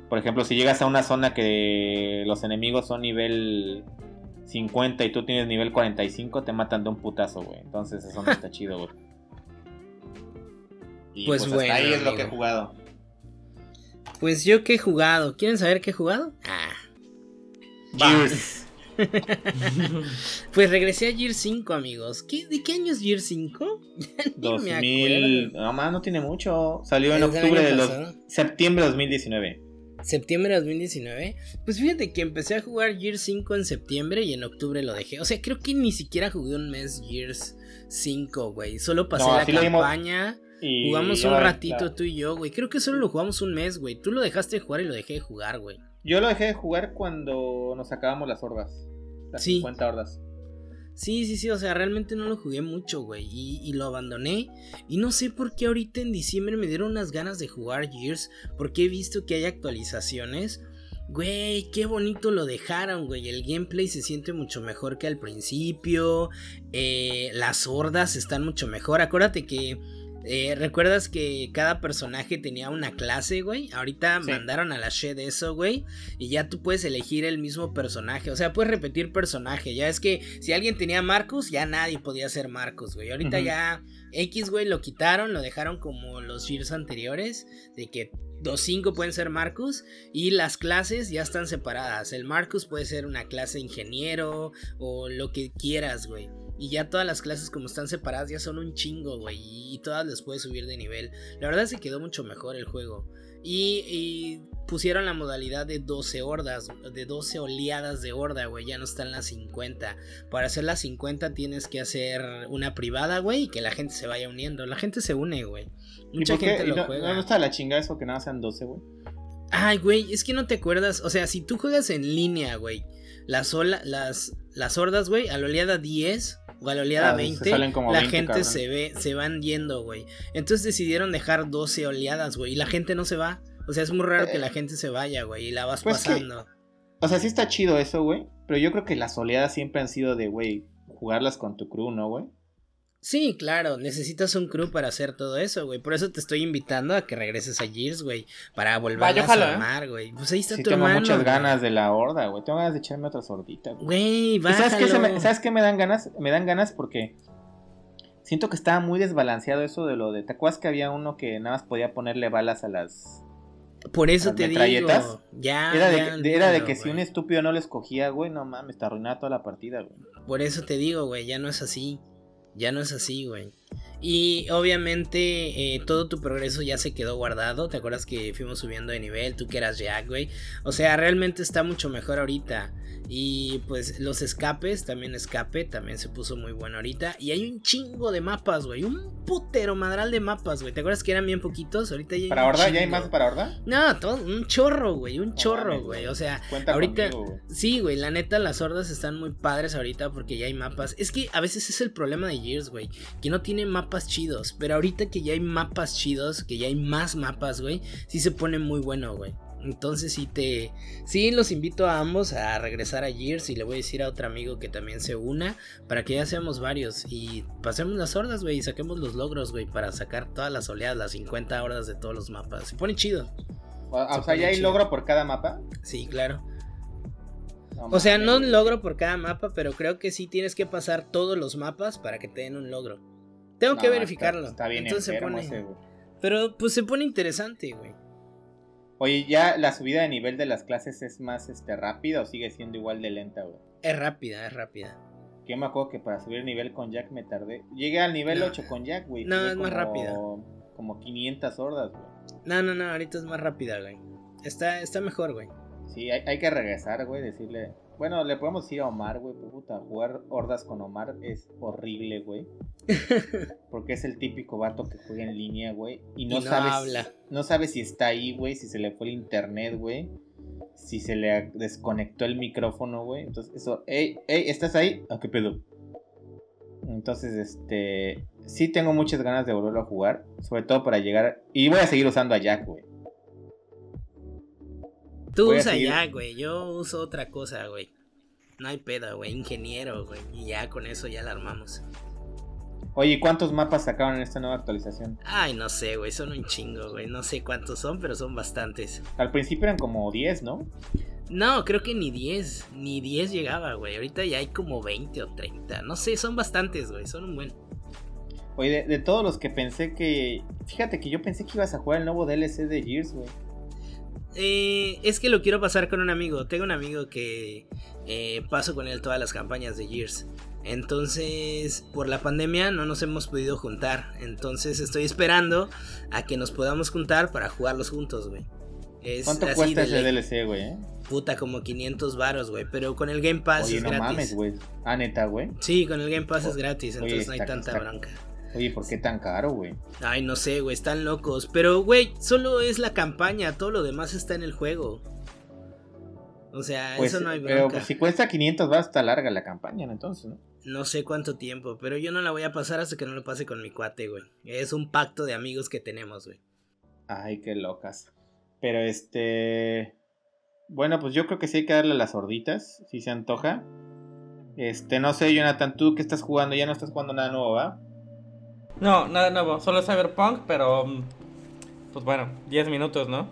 por ejemplo, si llegas a una zona que los enemigos son nivel 50 y tú tienes nivel 45, te matan de un putazo, güey. Entonces eso no está chido, güey. Y pues, pues bueno, ahí es lo que he jugado. Pues yo que he jugado. ¿Quieren saber qué he jugado? Ah. pues regresé a Gear 5, amigos. ¿De qué año es Gear 5? 2000. No más, no tiene mucho. Salió en octubre de los. Septiembre de 2019. Septiembre de 2019. Pues fíjate que empecé a jugar Gears 5 en septiembre y en octubre lo dejé. O sea, creo que ni siquiera jugué un mes Gears 5, güey. Solo pasé la campaña. jugamos un ratito tú y yo, güey. Creo que solo lo jugamos un mes, güey. Tú lo dejaste de jugar y lo dejé de jugar, güey. Yo lo dejé de jugar cuando nos acabamos las hordas. Las sí. 50 hordas. Sí, sí, sí, o sea, realmente no lo jugué mucho, güey, y, lo abandoné. Y no sé por qué ahorita en diciembre me dieron unas ganas de jugar Gears, porque he visto que hay actualizaciones. Güey, qué bonito lo dejaron, güey. El gameplay se siente mucho mejor que al principio. Eh, las hordas están mucho mejor. Acuérdate que eh, ¿Recuerdas que cada personaje tenía una clase, güey? Ahorita mandaron a la Shed eso, güey. Y ya tú puedes elegir el mismo personaje. O sea, puedes repetir personaje. Ya es que si alguien tenía Marcus, ya nadie podía ser Marcus, güey. Ahorita ya X, güey, lo quitaron, lo dejaron como los Gears anteriores. De que los cinco pueden ser Marcus. Y las clases ya están separadas. El Marcus puede ser una clase ingeniero o lo que quieras, güey. Y ya todas las clases como están separadas ya son un chingo, güey. Y todas les puedes subir de nivel. La verdad se quedó mucho mejor el juego. Y, pusieron la modalidad de 12 hordas, de 12 oleadas de horda, güey. Ya no están las 50. Para hacer las 50 tienes que hacer una privada, güey. Y que la gente se vaya uniendo. La gente se une, güey. Mucha gente lo juega. ¿No gusta la chingada eso que nada sean 12, güey? Ay, güey, es que no te acuerdas. O sea, si tú juegas en línea, güey. Las, las, las hordas, güey, a la oleada 10 o a la oleada 20, la gente se ve, se van yendo, güey. Entonces decidieron dejar 12 oleadas, güey, y la gente no se va. O sea, es muy raro que la eh, gente se vaya, güey, y la vas pues pasando. o sea, sí está chido eso, güey, pero yo creo que las oleadas siempre han sido de, güey, jugarlas con tu crew, ¿no, güey? Sí, claro, necesitas un crew para hacer todo eso, güey. Por eso te estoy invitando a que regreses a Gears, güey. Para volver a armar, güey. Pues ahí está sí, tengo muchas ganas de la horda, güey. Tengo ganas de echarme otra sordita, güey. Güey, ¿Sabes qué, me, ¿Sabes qué me dan ganas? Me dan ganas porque siento que estaba muy desbalanceado eso de lo de... ¿Te acuerdas que había uno que nada más podía ponerle balas a las... Por eso te digo. Ya. Era de, era de que si un estúpido no les cogía, güey, no mames, te arruinaba toda la partida, güey. Por eso te digo, güey, ya no es así. Ya no es así, güey. Y obviamente eh, todo tu progreso ya se quedó guardado. ¿Te acuerdas que fuimos subiendo de nivel? Tú que eras Jack, güey. O sea, realmente está mucho mejor ahorita. Y pues los escapes, también escape, también se puso muy bueno ahorita. Y hay un chingo de mapas, güey. Un putero madral de mapas, güey. ¿Te acuerdas que eran bien poquitos? Ahorita ya hay ¿Para Horda? ¿Ya hay más para Horda? No, todo, un chorro, güey. Un chorro, güey. O sea, ahorita. sí, güey. La neta, las hordas están muy padres ahorita porque ya hay mapas. Es que a veces es el problema de Gears, güey. Que no tiene mapas chidos. Pero ahorita que ya hay mapas chidos, que ya hay más mapas, güey. Sí se pone muy bueno, güey. Entonces sí te... Sí, los invito a ambos a regresar a Gears y le voy a decir a otro amigo que también se una para que ya seamos varios y pasemos las hordas, güey, y saquemos los logros, güey, para sacar todas las oleadas, las 50 horas de todos los mapas. Se pone chido. O, sea, ¿ya hay logro por cada mapa? Sí, claro. o sea, no un logro por cada mapa, pero creo que sí tienes que pasar todos los mapas para que te den un logro. Tengo que verificarlo. Está, bien Entonces se pone... pero pues se pone interesante, güey. Oye, ¿ya la subida de nivel de las clases es más este, rápida o sigue siendo igual de lenta, güey? Es rápida, es rápida. Que me acuerdo que para subir nivel con Jack me tardé. Llegué al nivel 8 con Jack, güey. No, es más rápida. Como 500 hordas, güey. No, no, no, ahorita es más rápida, güey. Está, está mejor, güey. Sí, hay, hay que regresar, güey, decirle, bueno, le podemos decir a Omar, güey, puta, jugar hordas con Omar es horrible, güey. Porque es el típico vato que juega en línea, güey. Y no, sabe no sabe si está ahí, güey, si se le fue el internet, güey. Si se le desconectó el micrófono, güey. Entonces, eso, ey, ey, ¿estás ahí? ¿A qué pedo? Entonces, este. Sí tengo muchas ganas de volverlo a jugar. Sobre todo para llegar. Y voy a seguir usando a Jack, güey. Tú usa ya, güey. Yo uso otra cosa, güey. No hay pedo, güey. Ingeniero, güey. Y ya con eso ya la armamos. Oye, ¿cuántos mapas sacaron en esta nueva actualización? Ay, no sé, güey. Son un chingo, güey. No sé cuántos son, pero son bastantes. Al principio eran como 10, ¿no? No, creo que ni 10. Ni 10 llegaba, güey. Ahorita ya hay como 20 o 30. No sé, son bastantes, güey. Son un buen. Oye, de, de todos los que pensé que. Fíjate que yo pensé que ibas a jugar el nuevo DLC de Gears, güey. Eh, es que lo quiero pasar con un amigo. Tengo un amigo que eh, paso con él todas las campañas de Gears. Entonces, por la pandemia no nos hemos podido juntar. Entonces estoy esperando a que nos podamos juntar para jugarlos juntos, güey. Es ¿Cuánto así cuesta ese. DLC, güey? eh? Puta, como 500 varos, güey. Pero con el Game Pass Oye, es no gratis. mames, güey. Ah, neta, güey. Sí, con el Game Pass es gratis, entonces no hay tanta bronca. Oye, ¿por qué tan caro, güey? Ay, no sé, güey, están locos. Pero, güey, solo es la campaña, todo lo demás está en el juego. O sea, Pues, eso no hay pero bronca. pues, si cuesta 500 va está larga la campaña, ¿no? entonces, ¿no? No sé cuánto tiempo, pero yo no la voy a pasar hasta que no lo pase con mi cuate, güey. Es un pacto de amigos que tenemos, güey. Ay, qué locas. Pero este. Bueno, pues yo creo que sí hay que darle las sorditas, si se antoja. Este, no sé, Jonathan, tú que estás jugando, ya no estás jugando nada nuevo, ¿va? No, nada nuevo, solo Cyberpunk, pero. mm, Pues bueno, 10 minutos, ¿no?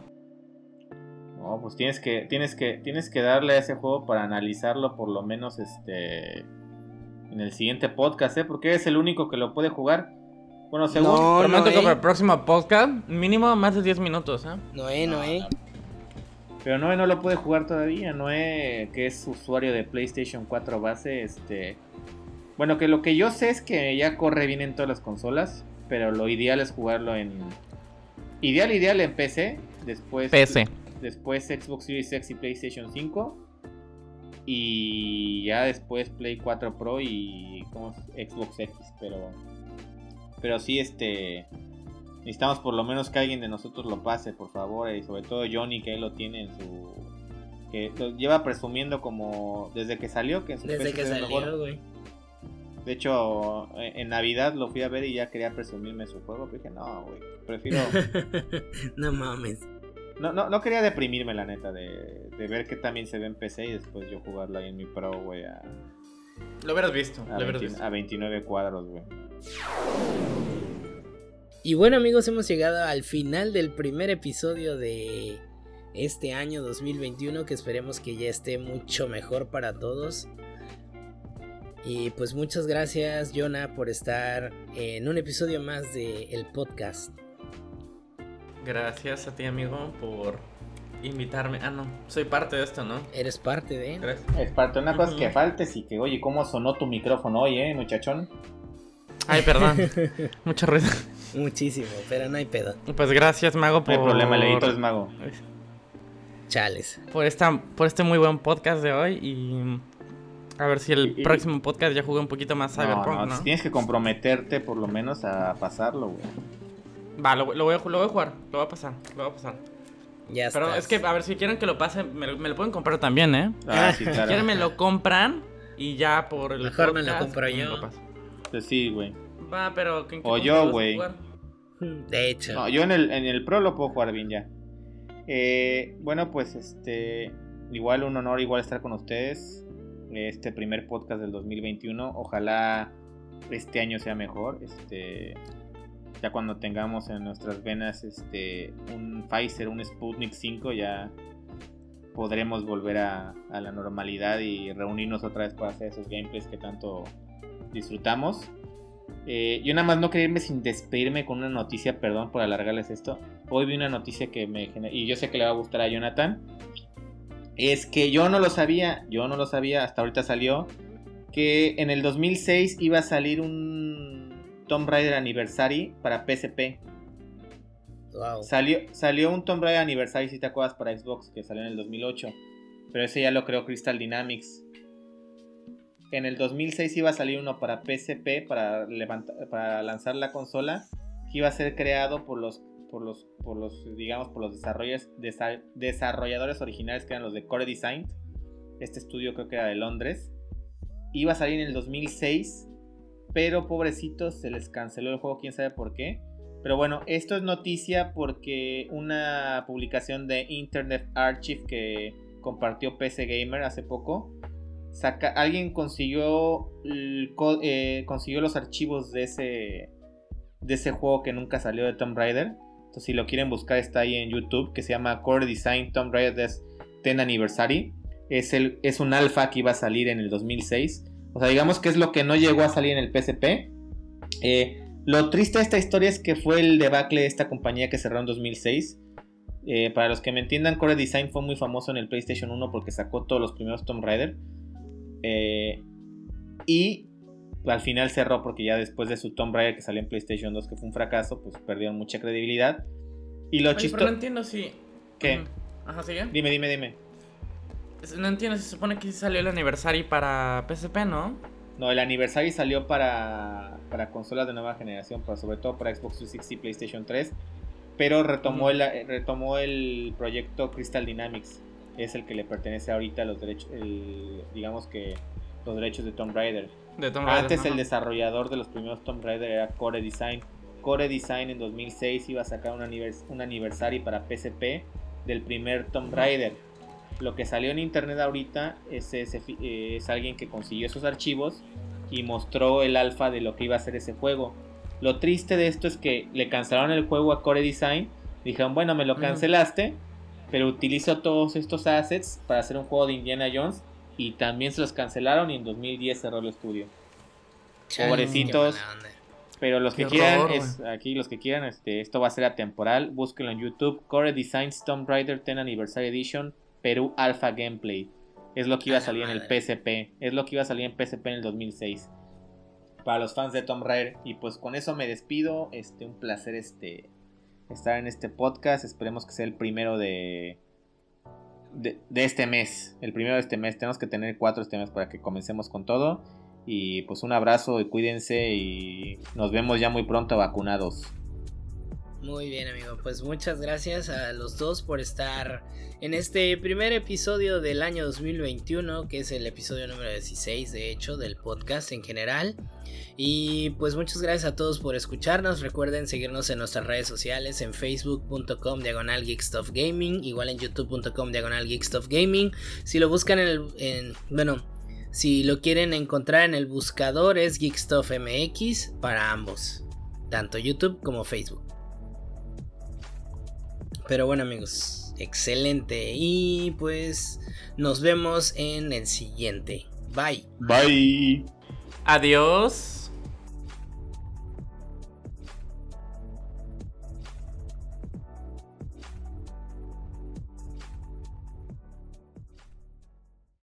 No, pues tienes que, tienes que, tienes que darle a ese juego para analizarlo por lo menos este en el siguiente podcast, ¿eh? Porque eres el único que lo puede jugar. Bueno, según. No, Prometo que eh. para el próximo podcast, mínimo más de 10 minutos, ¿eh? Noé, Noé. Pero Noé no lo puede jugar todavía. Noé, que es usuario de PlayStation 4 base, este. Bueno, que lo que yo sé es que ya corre bien en todas las consolas. Pero lo ideal es jugarlo en. Ideal, ideal en PC. Después. PC. Después Xbox Series X y PlayStation 5. Y ya después Play 4 Pro y ¿cómo es? Xbox X. Pero. Pero sí, este. Necesitamos por lo menos que alguien de nosotros lo pase, por favor. Y sobre todo Johnny, que él lo tiene en su. Que lo lleva presumiendo como. Desde que salió, que en su Desde PC que salió, güey. De hecho, en en Navidad lo fui a ver y ya quería presumirme su juego. Pero dije, no, güey. Prefiero. no mames. No, no, no quería deprimirme, la neta, de, de ver que también se ve en PC y después yo jugarlo ahí en mi Pro, güey, a, Lo hubieras visto, a, lo hubieras 20 visto. a 29 cuadros, güey. Y bueno amigos, hemos llegado al final del primer episodio de este año 2021 que esperemos que ya esté mucho mejor para todos. Y pues muchas gracias Jonah por estar en un episodio más de el podcast. Gracias a ti, amigo, por invitarme. Ah, no, soy parte de esto, ¿no? Eres parte de... Gracias. Es parte una cosa que faltes y que, oye, ¿cómo sonó tu micrófono hoy, eh, muchachón? Ay, perdón, mucho ruido. Muchísimo, pero no hay pedo. Pues gracias, Mago, No por... hay problema, el editor es mago. Chales. por, esta, por este muy buen podcast de hoy y a ver si el Y- y- próximo podcast ya jugué un poquito más No, Cyberpunk, no, ¿no? tienes que comprometerte por lo menos a pasarlo, güey. Va, lo, lo voy a, lo voy a jugar, lo voy a pasar, lo voy a pasar. Ya Pero estás. es que, a ver, si quieren que lo pase, me, lo- me lo pueden comprar también, ¿eh? Ah, sí, Si claro. quieren me lo compran y ya por el Mejor me lo podcast, compro yo. lo. Pues sí, güey. Va, pero... ¿en qué O yo, güey. De hecho. No, yo en el, en el Pro lo puedo jugar bien ya. Eh, bueno, pues este. Igual un honor, igual estar con ustedes. Este primer podcast del 2021. Ojalá este año sea mejor. Este. Ya cuando tengamos en nuestras venas este un Pfizer, un Sputnik 5, ya podremos volver a, la normalidad y reunirnos otra vez para hacer esos gameplays que tanto disfrutamos. Eh, yo nada más no quería sin despedirme con una noticia, perdón por alargarles esto. Hoy vi una noticia que me genera, y yo sé que le va a gustar a Jonathan. Es que yo no lo sabía, yo no lo sabía, hasta ahorita salió, que en el 2006 iba a salir un Tomb Raider Anniversary para PSP. Wow. Salió, salió un Tomb Raider Anniversary, si te acuerdas, para Xbox, que salió en el 2008. Pero ese ya lo creó Crystal Dynamics. En el 2006 iba a salir uno para PSP, para, levanta- para lanzar la consola, que iba a ser creado por los, por los, por los digamos, por los desarrolladores, desa- desarrolladores originales, que eran los de Core Design. Este estudio creo que era de Londres. Iba a salir en el 2006, pero pobrecitos, se les canceló el juego, quién sabe por qué. Pero bueno, esto es noticia porque una publicación de Internet Archive que compartió PC Gamer hace poco, saca, alguien consiguió, eh, consiguió los archivos de ese, de ese juego que nunca salió de Tomb Raider. Entonces si lo quieren buscar está ahí en YouTube que se llama Core Design Tomb Raider 10 Anniversary. Es, el, es un alfa que iba a salir en el 2006. O sea, digamos que es lo que no llegó a salir en el PSP. Eh, lo triste de esta historia es que fue el debacle de esta compañía que cerró en 2006. Eh, para los que me entiendan, Core Design fue muy famoso en el PlayStation 1 porque sacó todos los primeros Tomb Raider. Eh, y al final cerró porque ya después de su Tomb Raider que salió en PlayStation 2, que fue un fracaso, pues perdieron mucha credibilidad. Y lo pero no chistoso. entiendo si... ¿Qué? Ajá, sigue. Dime, dime, dime. No entiendo, se supone que salió el aniversario para PSP, ¿no? No, el aniversario salió para, para consolas de nueva generación, pero sobre todo para Xbox 360 y PlayStation 3. Pero retomó, el, retomó el proyecto Crystal Dynamics. Es el que le pertenece ahorita a los derechos, digamos que los derechos de Tomb Raider. De Tomb Raider Antes el desarrollador de los primeros Tomb Raider era Core Design. Core Design en 2006 iba a sacar un, un aniversario para PSP del primer Tomb Raider. Lo que salió en internet ahorita es, es, alguien que consiguió esos archivos y mostró el alfa de lo que iba a ser ese juego. Lo triste de esto es que le cancelaron el juego a Core Design. Dijeron, bueno, me lo cancelaste, pero utilizo todos estos assets para hacer un juego de Indiana Jones. Y también se los cancelaron y en 2010 cerró el estudio. Pobrecitos. Pero los que quieran, es, aquí los que quieran, este, esto va a ser atemporal. Búsquenlo en YouTube. Core Designs Tomb Raider 10 Anniversary Edition Perú Alpha Gameplay. Es lo que iba a, salir en el PSP. Es lo que iba a salir en PSP en el 2006. Para los fans de Tomb Raider. Y pues con eso me despido. Este, un placer este, estar en este podcast. Esperemos que sea el primero de, de, este mes. El primero de este mes. Tenemos que tener cuatro este mes para que comencemos con todo. Y pues un abrazo y cuídense y nos vemos ya muy pronto vacunados. Muy bien, amigo. Pues muchas gracias a los dos por estar en este primer episodio del año 2021, que es el episodio número 16, de hecho, del podcast en general. Y pues muchas gracias a todos por escucharnos. Recuerden seguirnos en nuestras redes sociales, en facebook.com diagonal Gaming, igual en youtube.com diagonal. Si lo buscan en el... bueno, si lo quieren encontrar en el buscador es GeekstuffMX para ambos, tanto YouTube como Facebook. Pero bueno amigos, excelente. Y pues nos vemos en el siguiente. Bye. Bye. Adiós.